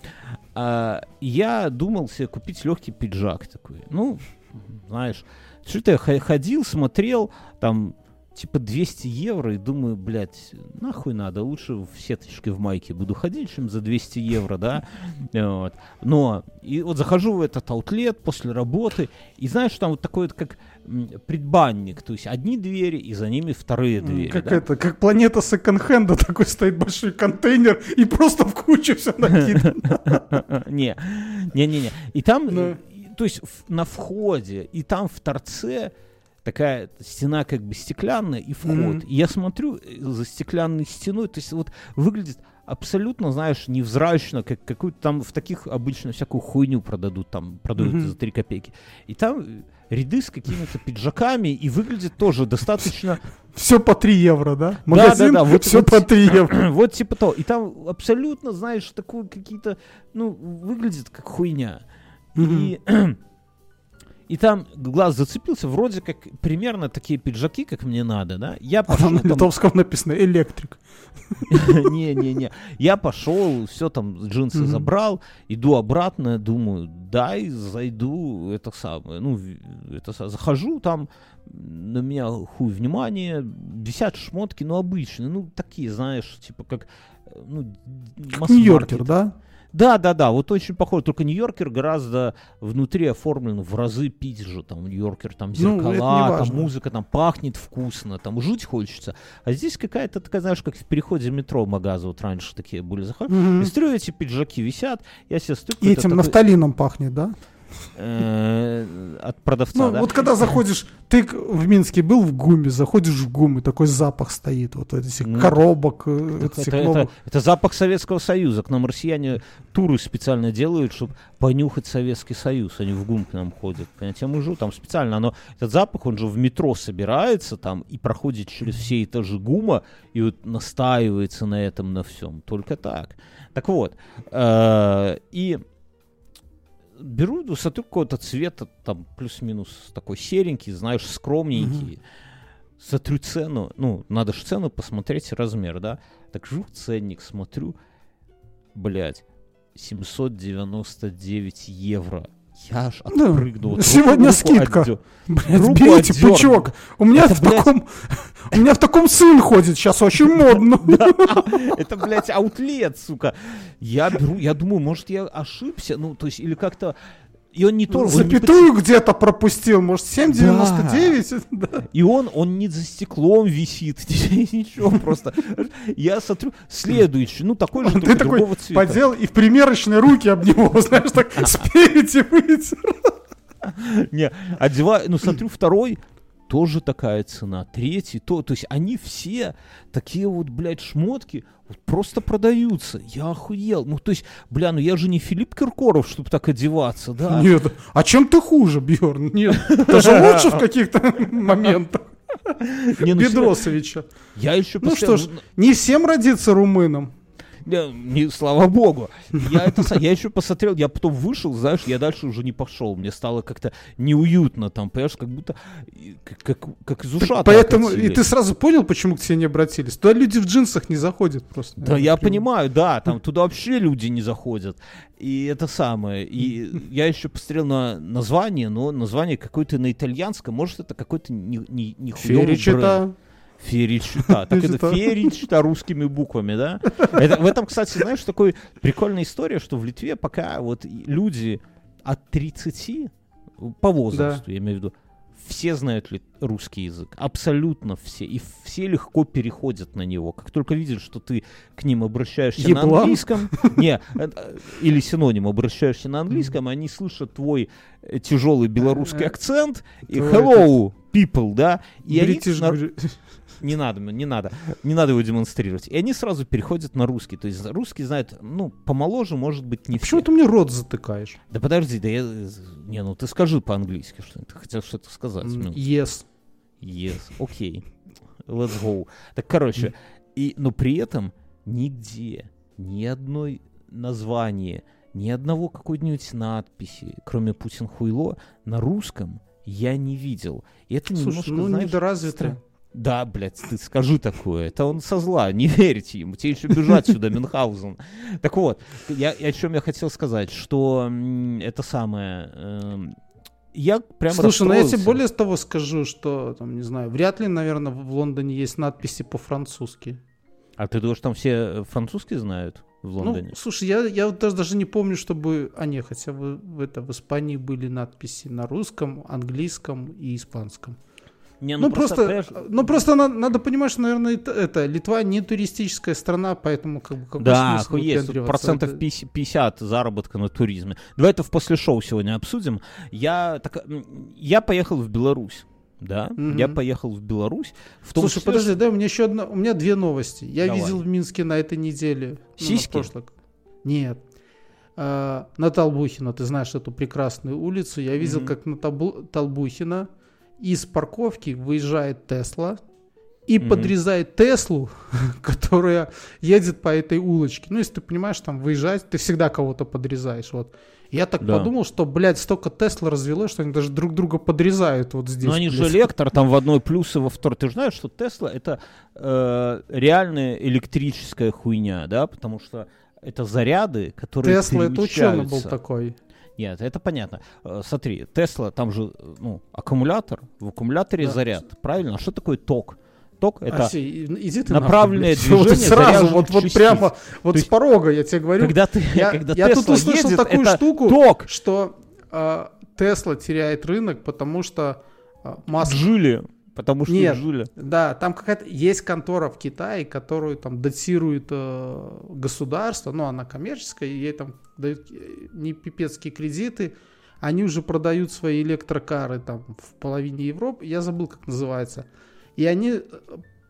А, я думал себе купить легкий пиджак такой. Ну, знаешь, что-то я ходил, смотрел, там, типа 200 евро, и думаю, блядь, нахуй надо, лучше в сеточке в майке буду ходить, чем за 200 евро, да, вот. Но, и вот захожу в этот аутлет после работы, и знаешь, там вот такой вот как предбанник, то есть одни двери, и за ними вторые двери, Как да. это, как планета секонд-хенда такой стоит большой контейнер и просто в кучу все накидано. Не, не-не-не. И там, Ну. То есть на входе, и там в торце такая стена как бы стеклянная и вход. Мгм. И я смотрю э, за стеклянной стеной, то есть вот выглядит абсолютно, знаешь, невзрачно, как какую-то там в таких обычно всякую хуйню продадут, там продают Мгм. за 3 копейки. И там э, ряды с какими-то пиджаками, и выглядит тоже достаточно Все по 3 евро, да? Магазин, да, вот- все вот- по 3 евро. вот типа то. И там абсолютно, знаешь, такой какие-то, ну, выглядит как хуйня. И, и там глаз зацепился, вроде как примерно такие пиджаки, как мне надо, да. Я А пошел там на литовском написано электрик. Не-не-не. Я пошел, все там, джинсы забрал, иду обратно, думаю, дай зайду, это самое, ну, это захожу, там на меня хуй внимание, висят шмотки, ну, обычные, ну, такие, знаешь, типа как, э, ну. Нью-Йоркер, да? Да, да, да, вот очень похоже. Только Нью-Йоркер гораздо внутри оформлен в разы пить же. Там Нью-Йоркер, там Ну, зеркала, там важно. музыка, там пахнет вкусно, там жить хочется. А здесь какая-то такая, знаешь, как в переходе метро магаза, вот раньше такие были заходы. Мгм. И смотрю, эти пиджаки висят, я себе стою, И этим нафталином пахнет, да? Э, от продавца, Ну, да? вот когда заходишь, ты в Минске был в ГУМе, заходишь в ГУМ, и такой запах стоит, вот этих Ну, коробок, э, это, новых. это- это запах Советского Союза. К нам россияне туры специально делают, чтобы понюхать Советский Союз. Они в ГУМ к нам ходят. Понимаете, я мужу там специально. Оно, этот запах, он же в метро собирается там и проходит через все этажи ГУМа и вот настаивается на этом, на всем. Только так. Так вот. э, и беру, ну, смотрю какого-то цвета, там плюс-минус такой серенький, знаешь, скромненький. Смотрю цену, ну, надо же цену посмотреть, размер, да. Так жу ценник, смотрю, блядь, 799 евро. Я аж Да, отпрыгнул. вот сегодня скидка. отдё- Блядь, руку берите пучок. У меня Это, в блядь- таком, у меня в таком сын ходит, сейчас очень модно. Это, блядь, аутлет, сука. Я беру, я думаю, может, я ошибся, ну, то есть, или как-то... И он не то... он не Запятую где-то пропустил, может 7,99? Да. И он, он не за стеклом висит, ничего, просто. Я смотрю, следующий, ну такой же, Ты такой цвета. подел и в примерочной руки об него, знаешь, так спереди вытер. Не, одеваю, ну смотрю, второй, тоже такая цена, третий, то, то есть они все такие вот, блядь, шмотки вот просто продаются. Я охуел. Ну, то есть, бля, ну я же не Филипп Киркоров, чтобы так одеваться, да? Нет, а чем ты хуже, Бьерн? Нет, ты же лучше в каких-то моментах. Не, ну, Бедросовича. Я еще Ну что ж, не всем родиться румыном. Не, слава богу. Я, это, я еще посмотрел, я потом вышел, знаешь, я дальше уже не пошел. Мне стало как-то неуютно там, понимаешь, как будто как, как, из ушата Поэтому и ты сразу понял, почему к тебе не обратились. Туда люди в джинсах не заходят просто. Да, я понимаю, да, там туда вообще люди не заходят. И это самое. И я еще посмотрел на название, но название какое-то на итальянском. Может, это какой-то не, не, не Феричита. Феричита. Так это феричита русскими буквами, да? Это, в этом, кстати, знаешь, такой прикольная история, что в Литве пока вот люди от 30 по возрасту, я имею в виду, все знают ли русский язык, абсолютно все, и все легко переходят на него. Как только видят, что ты к ним обращаешься на Еблан? английском, не, э, или синоним обращаешься на английском, они слышат твой э, тяжелый белорусский Э, акцент и hello people, да, и они на- не надо, не надо, не надо его демонстрировать. И они сразу переходят на русский. То есть русский знает, ну, помоложе, может быть, не все. Почему ты мне рот затыкаешь? Да подожди, да я... Не, ну ты скажи по-английски что-нибудь. Ты хотел что-то сказать. Ну. Yes. Yes, окей. Let's go. Так, короче, и, но при этом нигде, ни одной названия, ни одного какой-нибудь надписи, кроме Путин хуйло, на русском я не видел. И это Слушай, немножко, ну знаешь, недоразвитый. стра- Да, блядь, ты скажи такое. Это он со зла, не верьте ему. Тебе еще бежать сюда, Мюнхгаузен. Так вот, я, о чем я хотел сказать, что это самое... эм, я прям Слушай, ну я тебе более того скажу, что, там, не знаю, вряд ли, наверное, в Лондоне есть надписи по-французски. А ты думаешь, там все э, французский знают в Лондоне? Ну, слушай, я, я вот даже, даже не помню, чтобы... А, не, хотя бы в, это, в Испании были надписи на русском, английском и испанском. Не, Ну, просто, понимаешь, ну, просто на- надо понимать, что, наверное, это, это Литва не туристическая страна, поэтому как бы какой Да, выпендриваться? процентов Это- 50 50 заработка на туризме. Давай это в после шоу сегодня обсудим. Я, так, я поехал в Беларусь. Да, Мгм. я поехал в Беларусь. В том Слушай, числе, подожди, да, у меня еще одна, у меня две новости. Я Давай. видел в Минске на этой неделе. ну, на Сиськи? прошлой. Нет. А, на Толбухина, ты знаешь эту прекрасную улицу. Я видел, Мгм. как на Толбу- Толбухина из парковки выезжает Тесла и Мгм. подрезает Теслу, которая едет по этой улочке. Ну, если ты понимаешь, там выезжать, ты всегда кого-то подрезаешь. Вот. Я так Да. подумал, что, блядь, столько Тесла развелось, что они даже друг друга подрезают вот здесь. Ну, они же электро, там в одной плюс и во второй. Ты же знаешь, что Тесла это э, реальная электрическая хуйня, да, потому что это заряды, которые Тесла это ученый был такой. Нет, это понятно. Э, Смотри, Тесла, там же, э, ну, аккумулятор, в аккумуляторе Да. заряд, правильно? А что такое ток? Ток это А, иди ты направленное нахуй, блядь. Вот движение сразу, вот, вот частиц. прямо, вот То с порога я тебе говорю. когда ты, я когда я тут Тесла услышал едет, такую штуку, ток. что а, Тесла теряет рынок, потому что а, Маск... Джили, потому что Нет. Джили. Да, там какая-то есть контора в Китае, которую там датирует э, государство, ну, она коммерческая, ей там дают э, не пипецкие кредиты, они уже продают свои электрокары там в половине Европы, я забыл, как называется. И они э,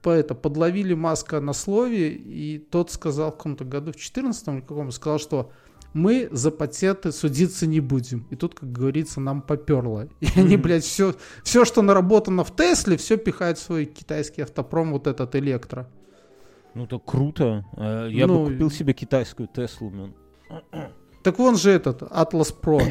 по это, подловили Маска на слове, и тот сказал в каком-то году, в 14 или каком, сказал, что мы за патенты судиться не будем. И тут, как говорится, нам поперло. И они, блядь, все, все, что наработано в Тесле, все пихают в свой китайский автопром, вот этот электро. Ну, так круто. Э, Я Ну, бы купил себе китайскую Теслу, блин. Так вон же этот, Atlas Pro.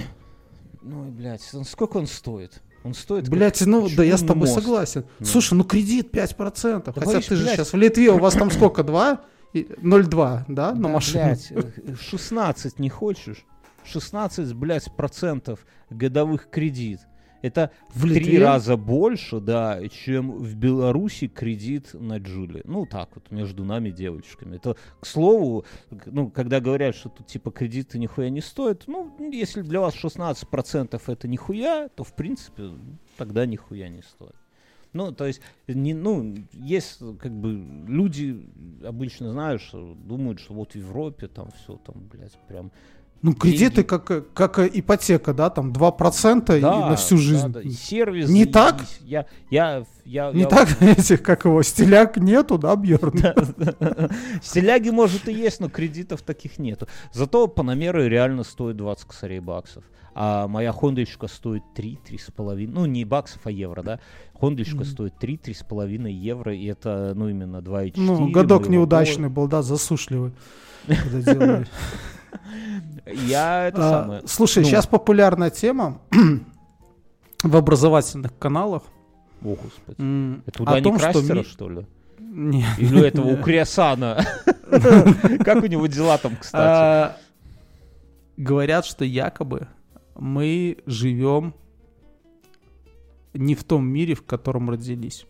Ну, блядь, сколько он стоит? Он стоит... как Блять, ну да я с тобой мост. согласен. Ну. Слушай, ну кредит 5%. Да Хотя говоришь, ты же блядь. сейчас в Литве, у вас там сколько, 2? И 0,2, да, на Да, машину? блядь, э, 16 не хочешь? 16, блядь, процентов годовых кредит. Это в, три раза больше, да, чем в Беларуси кредит на Джули. Ну, так вот, между нами, девочками. Это, к слову, ну, когда говорят, что тут, типа, кредиты нихуя не стоят, ну, если для вас 16% это нихуя, то, в принципе, тогда нихуя не стоит. Ну, то есть, не, ну, есть, как бы, люди обычно, знаешь, думают, что вот в Европе там все, там, блядь, прям... Ну, кредиты деньги. как, как ипотека, да, там 2% и на всю жизнь. да, да, и сервис. Не и- так? и Я, я, я, Не я- так, этих, как его, стиляк нету, да, Бьерн? Стиляги, может, и есть, но кредитов таких нету. Зато панамеры реально стоят 20 косарей баксов. А моя хондочка стоит 3, 3,5. Ну, не баксов, а евро, да? Хондочка Мгм. стоит 3, 3,5 евро. И это, ну, именно 2,4. Ну, годок неудачный был, да, засушливый. года. Я это А, самое... Слушай, сейчас популярная тема в образовательных каналах. О, господи. Это у Дани Крастера, что ли? Не. Или у этого, у Криосана? Как у него дела там, кстати? А, Говорят, что якобы мы живем не в том мире, в котором родились.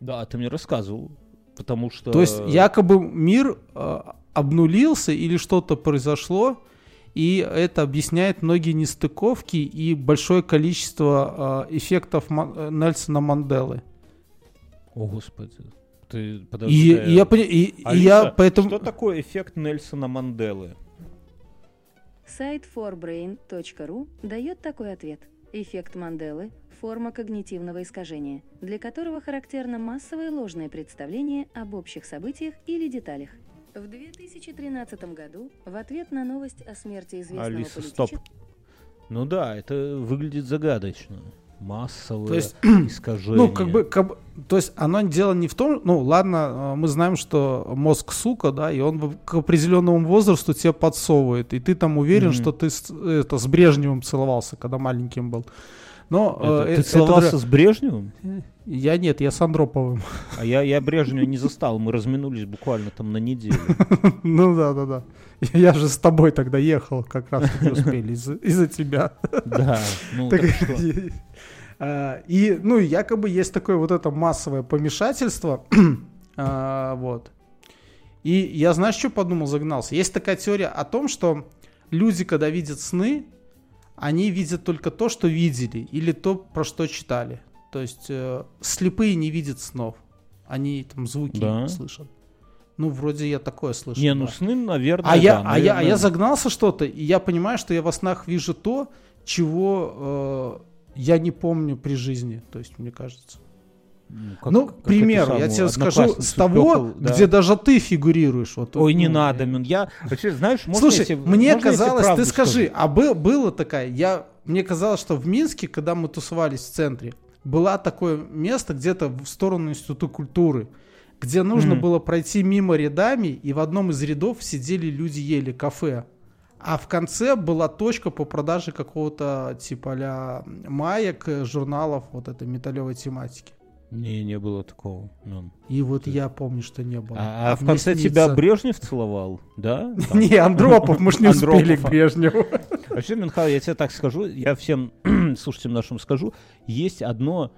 Да, ты мне рассказывал. Потому что... То есть якобы мир э, обнулился или что-то произошло, и это объясняет многие нестыковки и большое количество э, эффектов Ма- э, Нельсона Манделы. О, господи. Ты, И, подожди. и я, пони- и- и Алиса, я поэтому... Что такое эффект Нельсона Манделы? Сайт forbrain.ru дает такой ответ. Эффект Манделы – форма когнитивного искажения, для которого характерно массовое ложное представление об общих событиях или деталях. В 2013 году в ответ на новость о смерти известного Алиса, политического... стоп. Ну да, это выглядит загадочно. Массовое То есть, искажение. Ну, как бы, как то есть оно дело не в том, ну, ладно, э, мы знаем, что мозг сука, да, и он к определенному возрасту тебе подсовывает, и ты там уверен, Мгм. что ты с, это, с Брежневым целовался, когда маленьким был. Но Это- э, ты целовался это с Брежневым? Я нет, я с Андроповым. А я, я Брежнева не застал. Мы разминулись буквально там на неделю. ну да, да, да. Я же с тобой тогда ехал, как раз успели из-за тебя. Да. Ну, Так, а, И, ну, якобы есть такое вот это массовое помешательство. А, Вот. И я, знаешь, что подумал, загнался? Есть такая теория о том, что люди, когда видят сны, они видят только то, что видели, или то, про что читали. То есть э, слепые не видят снов. Они там звуки Да. слышат. Ну, вроде я такое слышал. Не, ну да. сны, наверное, А я, да, а, я, а наверное. я загнался что-то, и я понимаю, что я во снах вижу то, чего э, я не помню при жизни. То есть, мне кажется. Ну, как- ну, к примеру, я тебе скажу, с того, Пёкл, да. где даже ты фигурируешь. Вот, Ой, не ну, надо, я- Мин. Я вообще, знаешь, можно Слушай, тебе- мне можно казалось, ты скажи, а бы- было такая, я, мне казалось, что в Минске, когда мы тусовались в центре, было такое место где-то в сторону Института культуры, где нужно Мгм. было пройти мимо рядами, и в одном из рядов сидели люди, ели кафе. А в конце была точка по продаже какого-то типа а маек, э, журналов вот этой металлевой тематики. Не, не было такого. ну. И вот я помню, что не было. А, а в мне конце снится- тебя Брежнев целовал, да? Не, Андропов, мы ж не успели к Брежневу. Вообще, Минхал, я тебе так скажу, я всем слушателям нашим скажу, есть одно,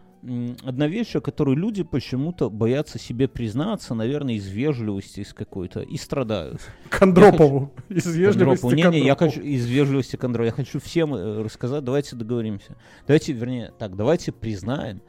одна вещь, о которой люди почему-то боятся себе признаться, наверное, из вежливости из какой-то, и страдают. К Андропову. Из вежливости Андропову. Не, не, я хочу из вежливости к Андропову. Я хочу всем э, рассказать. Давайте договоримся. Давайте, вернее, так, давайте признаем,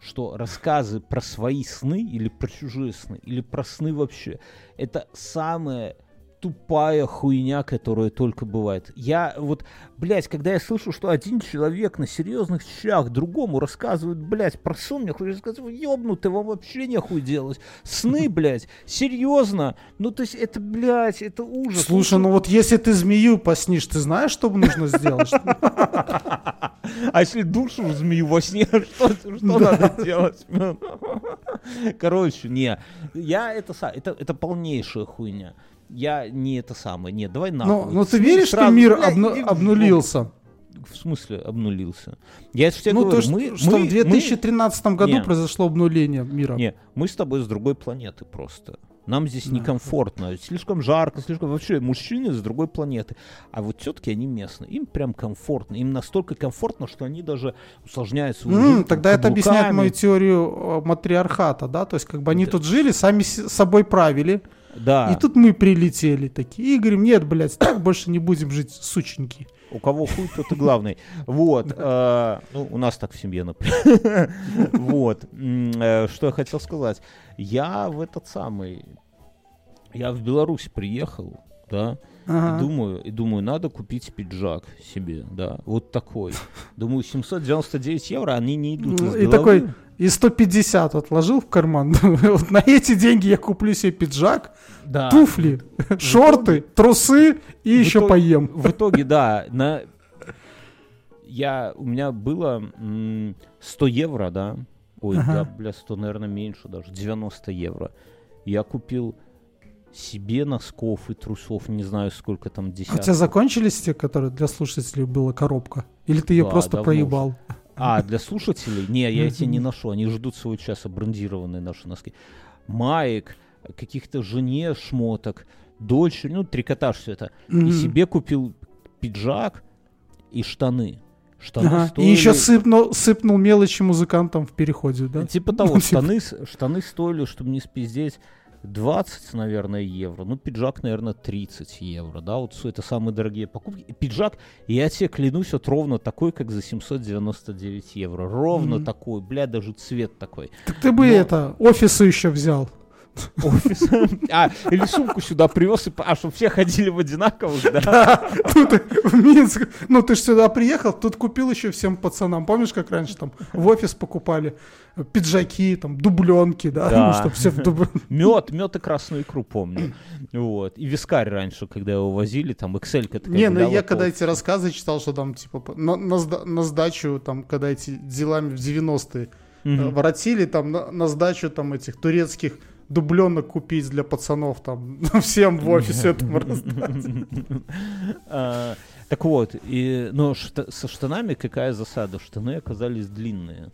что рассказы про свои сны или про чужие сны, или про сны вообще, это самая тупая хуйня, которая только бывает. Я вот, блядь, когда я слышу, что один человек на серьезных щах другому рассказывает, блядь, про сон, мне хочется сказать, вы ёбнутый, вам вообще нехуй делать. Сны, блядь, серьезно. Ну, то есть, это, блядь, это ужас. Слушай, ну вот если ты змею поснишь, ты знаешь, что нужно сделать? А если душу в змею во сне, что, что надо делать? Короче, не. Я это, это, это полнейшая хуйня. Я не это самое. Нет, давай Ну, нахуй. ну ты Сны веришь, что сразу, мир бля, обну- обнулился? В смысле обнулился? Я же тебе Ну, говорю, то, что, мы, что мы- в 2013 году Не. произошло обнуление мира. мы- не, мы с тобой с другой планеты просто. Нам здесь Да. некомфортно, слишком жарко, слишком вообще мужчины с другой планеты. А вот тетки они местные, им прям комфортно, им настолько комфортно, что они даже усложняют свою М, жизнь тогда это объясняет каблуками. мою теорию э, матриархата, да? То есть как бы они Да. тут жили, сами собой правили, Да. и тут мы прилетели такие, и говорим, нет, блядь, так больше не будем жить, сученьки. У кого хуй, тот и главный. Вот. э, Ну, у нас так в семье, например. Вот. Э, Что я хотел сказать. Я в этот самый... Я в Беларусь приехал, да, и Ага. думаю, и думаю, надо купить пиджак себе, да, вот такой. Думаю, 799 евро, они не идут Ну, и головы. такой, и 150 отложил в карман. Вот на эти деньги я куплю себе пиджак, Да. туфли, шорты, трусы и еще итоге- поем. В итоге, да, на... Я, у меня было м, 100 евро, да? Ой, Ага. да, бля, 100, наверное, меньше даже, 90 евро. Я купил себе носков и трусов, не знаю, сколько там А у десятков. тебя закончились те, которые для слушателей была коробка? Или ты ее Да, просто давно проебал? А, для слушателей? Не, я эти не ношу. Они ждут своего часа, брендированные наши носки. Маек, каких-то жене шмоток, дочери, ну, трикотаж все это. И себе купил пиджак и штаны. Штаны Ага. И стоили... еще сыпнул, сыпнул мелочи музыкантам в переходе, да? Типа того, типа- штаны, штаны стоили, чтобы не спиздеть, 20, наверное, евро. Ну, пиджак, наверное, 30 евро, да, вот это самые дорогие покупки. Пиджак, я тебе клянусь, вот ровно такой, как за 799 евро. Ровно Мгм. такой, бля, даже цвет такой. Так ты бы Но- это, офису еще взял. Офис. А, или сумку сюда привез, и, а, чтобы все ходили в одинаковых, да? Тут в Минск, ну ты ж сюда приехал, тут купил еще всем пацанам. Помнишь, как раньше там в офис покупали э, пиджаки, там, дубленки, да? Да. Ну, чтоб все в дуб- Мед, мед и красную икру помню. Вот. И вискарь раньше, когда его возили, там Excel такая Не, ну я по- когда эти рассказы читал, что там, типа, на, на на сдачу, там, когда эти делами в 90-е э, Мгм. воротили, там, на, на сдачу, там, этих турецких дубленок купить для пацанов, там, всем в офисе там раздать. А, Так вот, и, но со штанами какая засада? Штаны оказались длинные.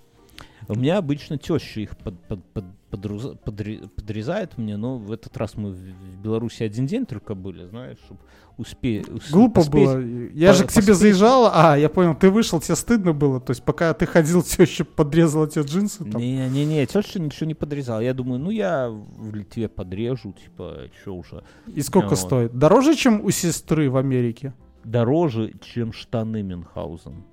У меня обычно теща их под- под- под- подруза- подре- подрезает мне, но в этот раз мы в Беларуси один день только были, знаешь, чтобы успеть. Глупо было. Я по- же к тебе поспеть. заезжал, а, я понял, ты вышел, тебе стыдно было. То есть, пока ты ходил, теща подрезала тебе джинсы. Не-не-не, теща ничего не подрезала. Я думаю, ну я в Литве подрежу, типа, что уже. И сколько Вот. стоит? Дороже, чем у сестры в Америке, Дороже, чем штаны Мюнхгаузен.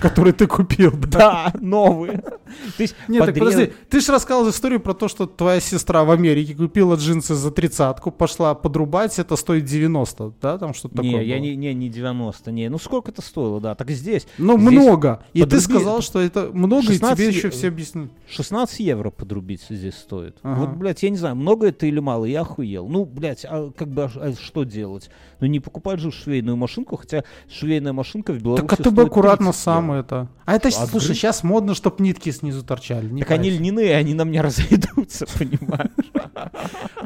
Которые ты купил, да? Новые. То есть Нет, так подожди, ты же рассказал историю про то, что твоя сестра в Америке купила джинсы за тридцатку, пошла подрубать, это стоит 90, да, там что-то такое Не, я не, не, не 90, не. Ну сколько это стоило, да. Так здесь Ну, много. И ты сказал, что это много, и 16 тебе еще все объяснили. 16 евро подрубить здесь стоит. Вот, блядь, я не знаю, много это или мало, я охуел. Ну, блядь, а как бы а а что делать? Ну не покупать же швейную машинку, хотя швейная машинка в Беларуси Так а ты бы аккуратно 30 сам это. А это, А слушай, сейчас модно, чтоб нитки снизу торчали. не Так они парься. льняные, они на мне разойдутся, понимаешь?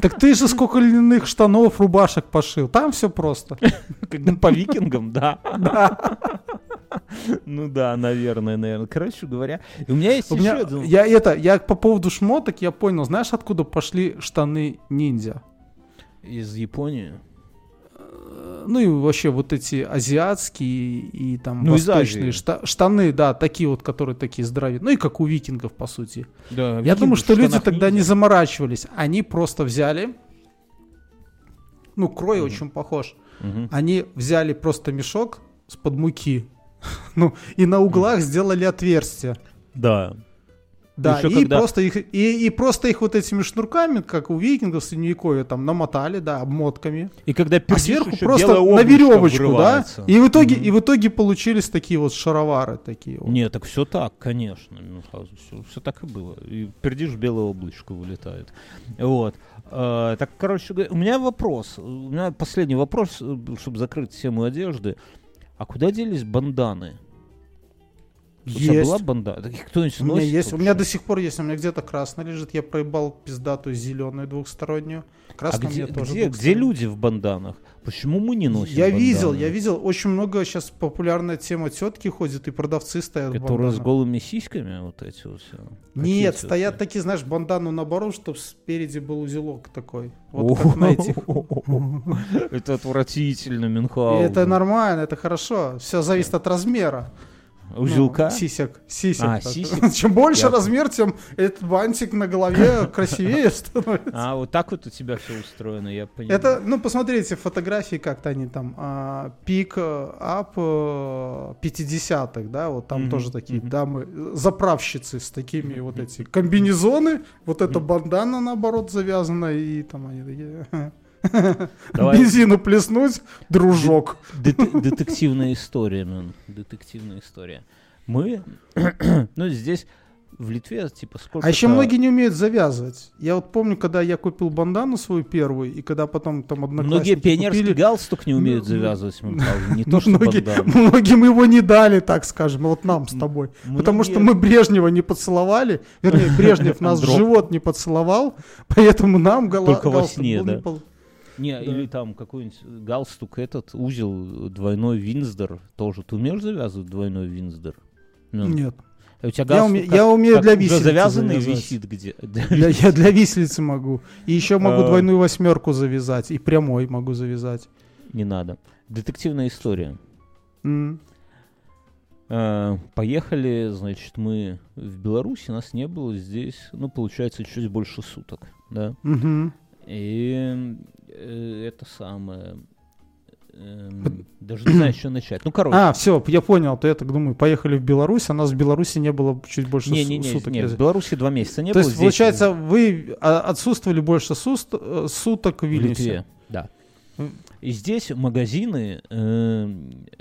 Так ты же сколько льняных штанов, рубашек пошил. Там все просто. Когда по викингам, да. Ну да, наверное, наверное. Короче говоря, у меня есть У еще меня, один... я это, я по поводу шмоток, я понял, знаешь, откуда пошли штаны ниндзя? Из Японии. Ну и вообще вот эти азиатские и там Ну, восточные шта- штаны, да, такие вот, которые такие здоровые. Ну и как у викингов, по сути. Да, Я думаю, викинги в что люди тогда не заморачивались. Они просто взяли, ну, крой очень похож. Мгм. Они взяли просто мешок с-под муки, ну, и на углах сделали отверстия. Да. Да, Ещё и, когда- просто их, и, и просто их вот этими шнурками, как у викингов в средневековье, там намотали, да, обмотками. И когда А сверху просто на веревочку, да? врывается. И в итоге, Мгм. и в итоге получились такие вот шаровары такие. вот. Не, так все так, конечно. все, так и было. И пердишь, белое облачко вылетает. Вот. Э, так, короче у меня вопрос. У меня последний вопрос, чтобы закрыть тему одежды. А куда делись банданы? У тебя Есть. была бандана? Так их кто-нибудь У меня носит есть, у вообще? меня до сих пор есть, у меня где-то красная лежит, я проебал пиздатую зеленую двухстороннюю. А Красная у где, тоже где, люди в банданах? Почему мы не носим Я видел, банданы? я видел, очень много сейчас популярная тема тетки ходят и продавцы стоят Которые с голыми сиськами вот эти вот все. Нет, стоят такие, знаешь, бандану наоборот, чтобы спереди был узелок такой. Вот как на этих. Это отвратительно, Мюнхгаузен. это нормально, это хорошо. Все зависит от размера. Узелка? Ну, сисек. Сисек. А, сисек. Чем больше Я- размер, тем этот бантик на голове красивее становится. А, вот так вот у тебя все устроено, я понимаю. Это, ну, посмотрите фотографии, как-то они там, а, пик, э, ап э, 50-х, да, вот там тоже такие дамы, э, заправщицы с такими вот эти комбинезоны, вот эта бандана, наоборот, завязана, и там они такие, Давай. бензину плеснуть, дружок. Дет- детективная история, мэн. Детективная история. Мы, ну, здесь в Литве, типа, сколько А еще многие не умеют завязывать. Я вот помню, когда я купил бандану свою первую, и когда потом там Многие одноклассники пионерский купили, галстук не умеют Ну, завязывать, Мюнхгаузен, не то что многие- бандану. многим его не дали, так скажем, вот нам с тобой. Потому что мы Брежнева не поцеловали, вернее, Брежнев нас в живот не поцеловал, поэтому нам гала- Только во сне, был да. не Не, Да. или там какой-нибудь галстук этот, узел двойной Винздер тоже. Ты умеешь завязывать двойной Винздер? Ну, Нет. а У тебя Я галстук уме- как- я умею как для виселицы завязанный завязать. висит где. Для- я для виселицы могу. И еще могу А. двойную восьмерку завязать. И прямой могу завязать. Не надо. Детективная история. М. Э, Поехали, значит, мы в Беларуси, нас не было здесь, ну, получается, чуть больше суток, да. Мгм. И э, это самое... эм, даже не знаю, с чего начать. Ну, короче. А, все, я понял. То я так думаю, поехали в Беларусь, а нас в Беларуси не было чуть больше су- Не-не-не, суток. не, в Беларуси два месяца не То было. есть, здесь получается, вы а, отсутствовали больше суст- э, суток в в Вильнюсе. Литве, да. И здесь магазины, э,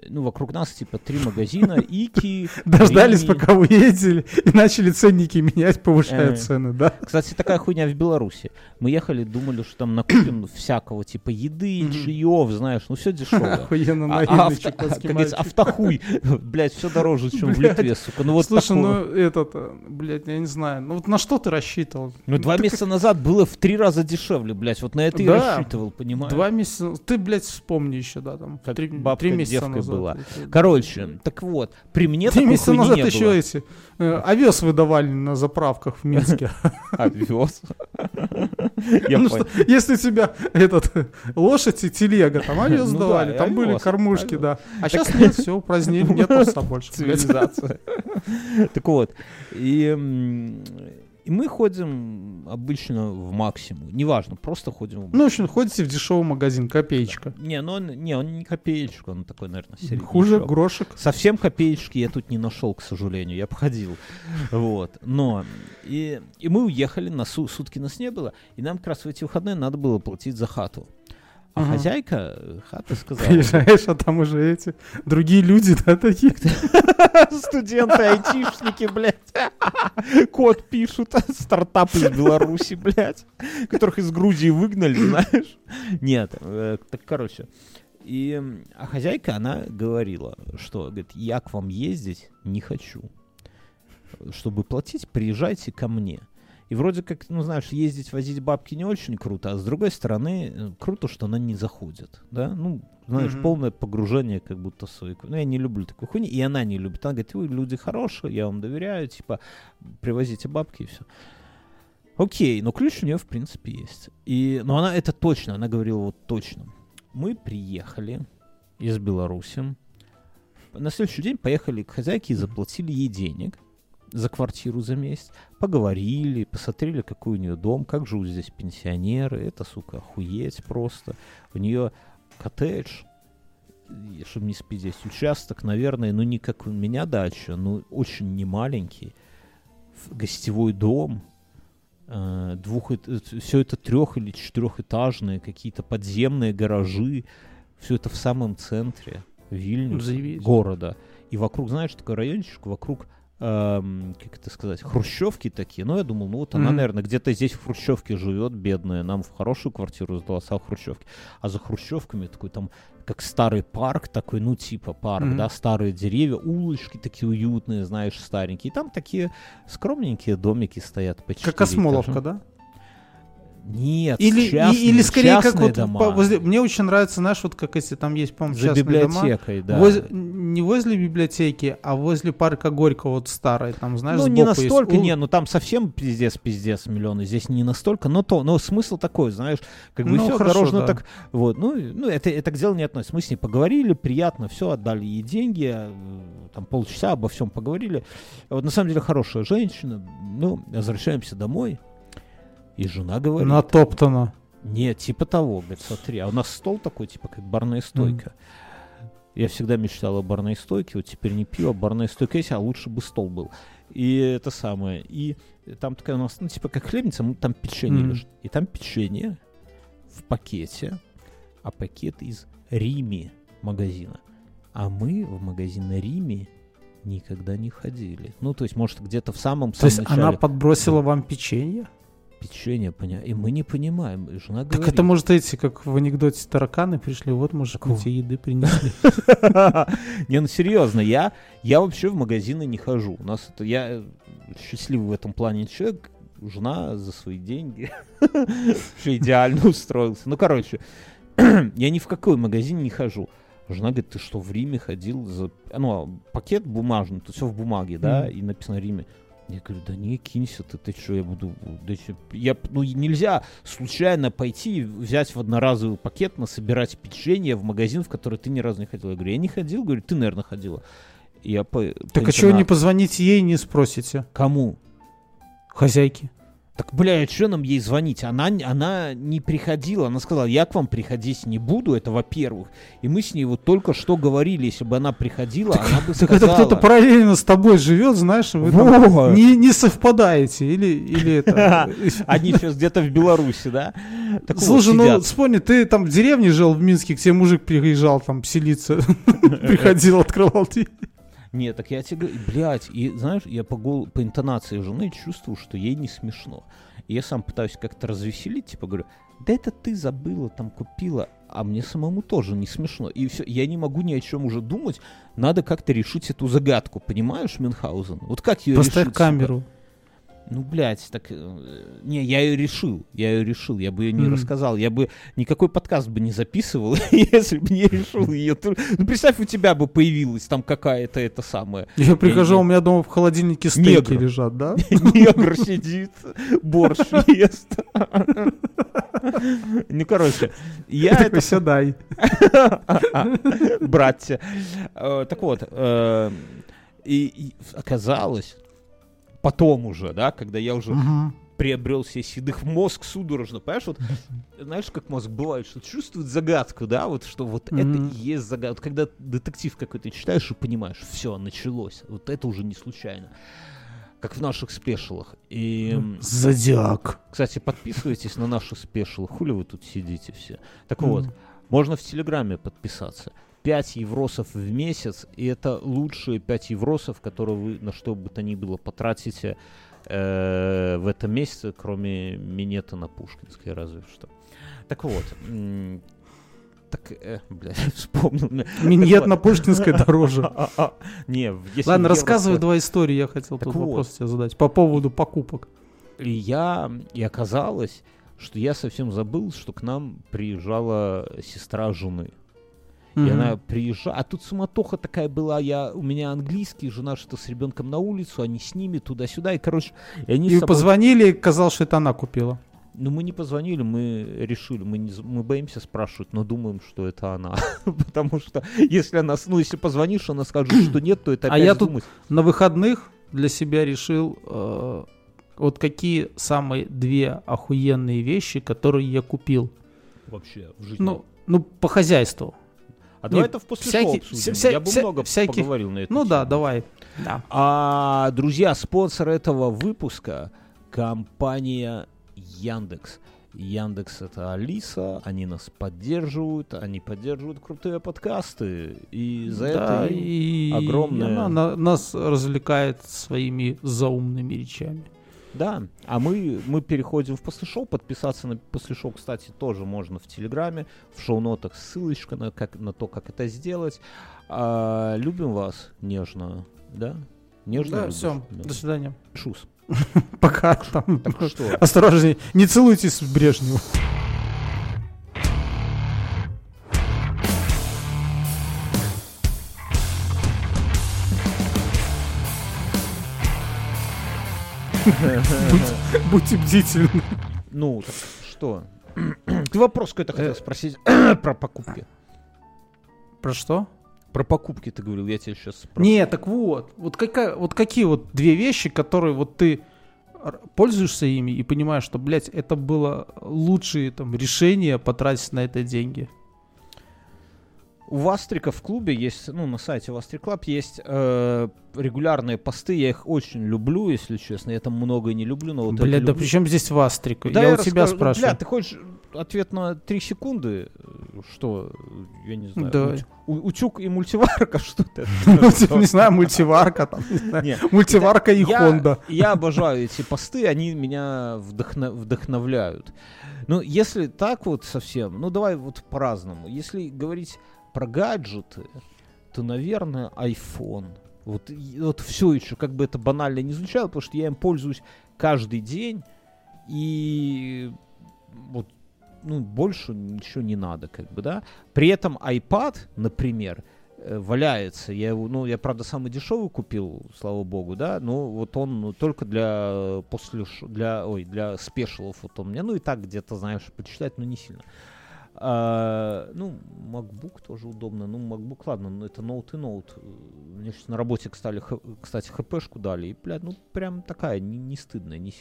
ну, вокруг нас, типа, три магазина, Ики, Дождались, пока вы ездили, и начали ценники менять, повышая Э. цены, да? Кстати, такая хуйня в Беларуси. Мы ехали, думали, что там накупим всякого, типа, еды, чаев, знаешь, ну, все дешевое. Охуенно А, наивный чукотский мальчик. автохуй, блядь, все дороже, чем в. Литве, сука. Ну вот Слушай, ну этот, э, блядь, я не знаю, ну вот на что ты рассчитывал? Ну, два ты месяца назад было в три раза дешевле, блядь. Вот на это и рассчитывал, понимаешь? Два месяца, ты, блядь, вспомни еще, да, там, Как три, бабка три месяца девкой назад. была. Короче, так вот, при мне Три месяца назад еще было. эти э, овес выдавали на заправках в Минске. Овес. Ну если у тебя этот лошадь и телега, там овес Ну давали, да, и там были овес, кормушки, овес. да. А сейчас нет, все, упразднили, нет овса больше. блядь. Цивилизация. Так вот, и, и мы ходим обычно в максимум. Неважно, просто ходим в Ну, в общем, ходите в дешевый магазин, копеечка. Не, ну он, не, он не копеечка, он такой, наверное, середнячок. Хуже грошек. Совсем копеечки я тут не нашел, к сожалению, я походил. Вот. Но и, и мы уехали, на су- сутки нас не было, и нам как раз в эти выходные надо было платить за хату. А Ага. хозяйка э, хаты сказала, Приезжаешь, а там уже эти другие люди, да, такие. студенты, айтишники, блядь, код пишут, стартапы из Беларуси, блядь, которых из Грузии выгнали, знаешь. Нет, э, так, короче, и, а хозяйка, она говорила, что, говорит, я к вам ездить не хочу. Чтобы платить, приезжайте ко мне. И вроде как, ну, знаешь, ездить, возить бабки не очень круто, а с другой стороны, э, круто, что она не заходит, да? Ну, знаешь, Мгм. полное погружение как будто в свою... Ну, я не люблю такой хуйни, и она не любит. Она говорит, вы люди хорошие, я вам доверяю, типа, привозите бабки и все. Окей, но ключ у нее, в принципе, есть. И, но она это точно, она говорила вот точно. Мы приехали из Беларуси. На следующий день поехали к хозяйке и заплатили ей денег за квартиру за месяц. Поговорили, посмотрели, какой у нее дом, как живут здесь пенсионеры. Это, сука, охуеть просто. У нее коттедж, чтобы не спидеть, участок, наверное, ну не как у меня дача, но очень немаленький. Гостевой дом, э, двух, все это трех или четырехэтажные, какие-то подземные гаражи, все это в самом центре Вильнюс, Заебись. города. И вокруг, знаешь, такой райончик, вокруг, эм, как это сказать, хрущевки такие. Ну, я думал, ну вот она, Мгм. наверное, где-то здесь в хрущевке живет, бедная. Нам в хорошую квартиру сдалась, а в хрущевке. А за хрущевками такой там, как старый парк такой, ну, типа парк, Мгм. да, старые деревья, улочки такие уютные, знаешь, старенькие. И там такие скромненькие домики стоят по Как Осмоловка, этажа. да? Нет, Или, и- частные, или скорее как частные вот дома. по- возле- мне очень нравится, знаешь, вот как если там есть, по-моему, За частные дома. библиотекой, да. Воз- не возле библиотеки, а возле парка Горького, вот старой, там, знаешь, ну, не есть настолько, ул- не, ну там совсем пиздец, пиздец миллионы, здесь не настолько, но то, но смысл такой, знаешь, как бы Ну, все хорошо, дорожно да. так, вот, ну, ну это, это к делу не относится, мы с ней поговорили, приятно, все, отдали ей деньги, э, там полчаса обо всем поговорили, вот на самом деле хорошая женщина, ну, возвращаемся домой, и жена говорит, натоптано. нет, типа того, говорит, смотри, а у нас стол такой, типа как барная стойка. Я всегда мечтал о барной стойке, вот теперь не пью, а барная стойка есть, а лучше бы стол был. И это самое. И там такая у нас, ну, типа как хлебница, там печенье Мгм. лежит. И там печенье в пакете, а пакет из Рими магазина. А мы в магазине Рими никогда не ходили. Ну, то есть, может, где-то в самом То есть начале она подбросила вам печенье? Печенье, поня... и мы не понимаем. И жена Так говорит... это может эти, как в анекдоте, тараканы пришли, вот мужик, мы тебе еды принесли. Не, ну серьезно, я, я вообще в магазины не хожу. У нас это я э, счастливый в этом плане человек. Жена за свои деньги вообще идеально устроился. Ну, короче, я ни в какой магазин не хожу. Жена говорит, ты что, в Риме ходил за... Ну, а пакет бумажный, тут все в бумаге, да, и написано Риме. Я говорю, да не, кинься ты, ты что, я буду... да чё, я, ну, нельзя случайно пойти взять в одноразовый пакет, насобирать печенье в магазин, в который ты ни разу не ходил. Я говорю, я не ходил, говорю, ты, наверное, ходила. Я по, Так по а чего не позвоните ей и не спросите? Кому? Хозяйке. Так, бля, что нам ей звонить? Она, она не приходила. Она сказала, я к вам приходить не буду, это во-первых. И мы с ней вот только что говорили, если бы она приходила, она бы Так это сказала. кто-то параллельно с тобой живет, знаешь, вы там не, не совпадаете. Или, или это... Они сейчас где-то в Беларуси, да? Так Слушай, ну вспомни, ты там в деревне жил в Минске, к тебе мужик приезжал там селиться, приходил, открывал дверь. Нет, так я тебе говорю, блядь, и знаешь, я по, гол- по интонации жены чувствую, что ей не смешно. И я сам пытаюсь как-то развеселить, типа говорю, да это ты забыла, там купила, а мне самому тоже не смешно. И все, я не могу ни о чем уже думать, надо как-то решить эту загадку, понимаешь, Мюнхгаузен? Вот как ее Поставь решить? камеру. Ну, блядь, так... э, Не, я ее решил, я ее решил, я бы ее не Мгм. рассказал, я бы никакой подкаст бы не записывал, если бы не решил ее. Ну, представь, у тебя бы появилась там какая-то это самое. Я прихожу, у меня дома в холодильнике стейки лежат, да? Негр сидит, борщ ест. Ну, короче, я такой, сядай. братья. Э, Так вот, э, и и оказалось, потом уже, да, когда я уже Мгм. приобрел себе седых мозг судорожно, понимаешь, вот, знаешь, как мозг бывает, что чувствует загадку, да, вот, что вот это Мгм. и есть загадка. Вот когда детектив какой-то читаешь и понимаешь, все, началось, вот это уже не случайно. Как в наших спешалах. И, м, Зодиак. кстати, подписывайтесь на наши спешалы. Хули вы тут сидите все? Так вот, Мгм. можно в Телеграме подписаться. 5 евросов в месяц, и это лучшие 5 евросов, которые вы на что бы то ни было потратите э, в этом месяце, кроме минета на Пушкинской, разве что. Так вот, так, э, блядь, вспомнил. Миньет Так на вот. Пушкинской дороже. Не, в- если Ладно, в рассказывай два истории, я хотел тут вопрос тебе задать. По поводу покупок. И я, и оказалось, что я совсем забыл, что к нам приезжала сестра жены. И Мгм. она приезжала, а тут суматоха такая была, я, у меня английский, жена что-то с ребенком на улицу, они с ними туда-суда, и, короче, и они И собой- позвонили, казалось, что это она купила. Ну, мы не позвонили, мы решили, мы, не, мы боимся спрашивать, но думаем, что это она. Потому что если она, с- ну, если позвонишь, она скажет, что нет, то это А опять я тут. На выходных для себя решил, э, вот какие самые две охуенные вещи, которые я купил. Вообще в жизни. Ну, ну по хозяйству. А давай это в после всякие- обсудим. вся- я бы вся- много всяких- поговорил на эту Ну да, тему. давай. Да. А, друзья, спонсор этого выпуска — компания Яндекс. Яндекс — это Алиса, они нас поддерживают, они поддерживают крутые подкасты, и за Да, это и огромное- она на- нас развлекает своими заумными речами. Да, а мы, мы переходим в послешоу. Подписаться на послешоу, кстати, тоже можно в Телеграме. В шоу-нотах ссылочка на, как, на то, как это сделать. А, любим вас нежно, да? Нежно Да, любишь? все, Да. до свидания. Шус. Пока там. Так что? Осторожней, не целуйтесь с Брежневым. Будьте бдительны. Ну, так что? Ты вопрос какой-то хотел Э. спросить про покупки. Про что? Про покупки ты говорил, я тебя сейчас спрошу. Не, так вот, вот, какая, вот какие вот две вещи, которые вот ты пользуешься ими и понимаешь, что, блядь, это было лучшее там решение потратить на это деньги. У Вастрика в клубе есть, ну, на сайте Вастрик Club есть э, регулярные посты, я их очень люблю, если честно, я там многое не люблю, но вот Блядь, да люблю. при чем здесь Вастрик? Да я у тебя расскажу. Ну, спрашиваю. Бля, ты хочешь ответ на 3 секунды, что, я не знаю, Да. у- утюг и мультиварка, что ты? Ну, типа, не знаю, мультиварка там, Мультиварка и я, Хонда. Я обожаю эти посты, они меня вдохно- вдохновляют. Ну, если так вот совсем, ну давай вот по-разному. Если говорить про гаджеты, то, наверное, iPhone. Вот, вот все еще, как бы это банально не звучало, потому что я им пользуюсь каждый день, и вот ну, больше ничего не надо, как бы, да. При этом iPad, например, э, валяется. Я его, ну, я, правда, самый дешевый купил, слава богу, да, но вот он ну, только для после, для, ой, для спешалов вот он меня, ну, и так где-то, знаешь, почитать, но не сильно. А, ну, MacBook тоже удобно. Ну, MacBook, ладно, но это ноут и ноут. Мне сейчас на работе, кстати, кстати, хпшку дали. И, блядь, ну, прям такая, не, не стыдная, не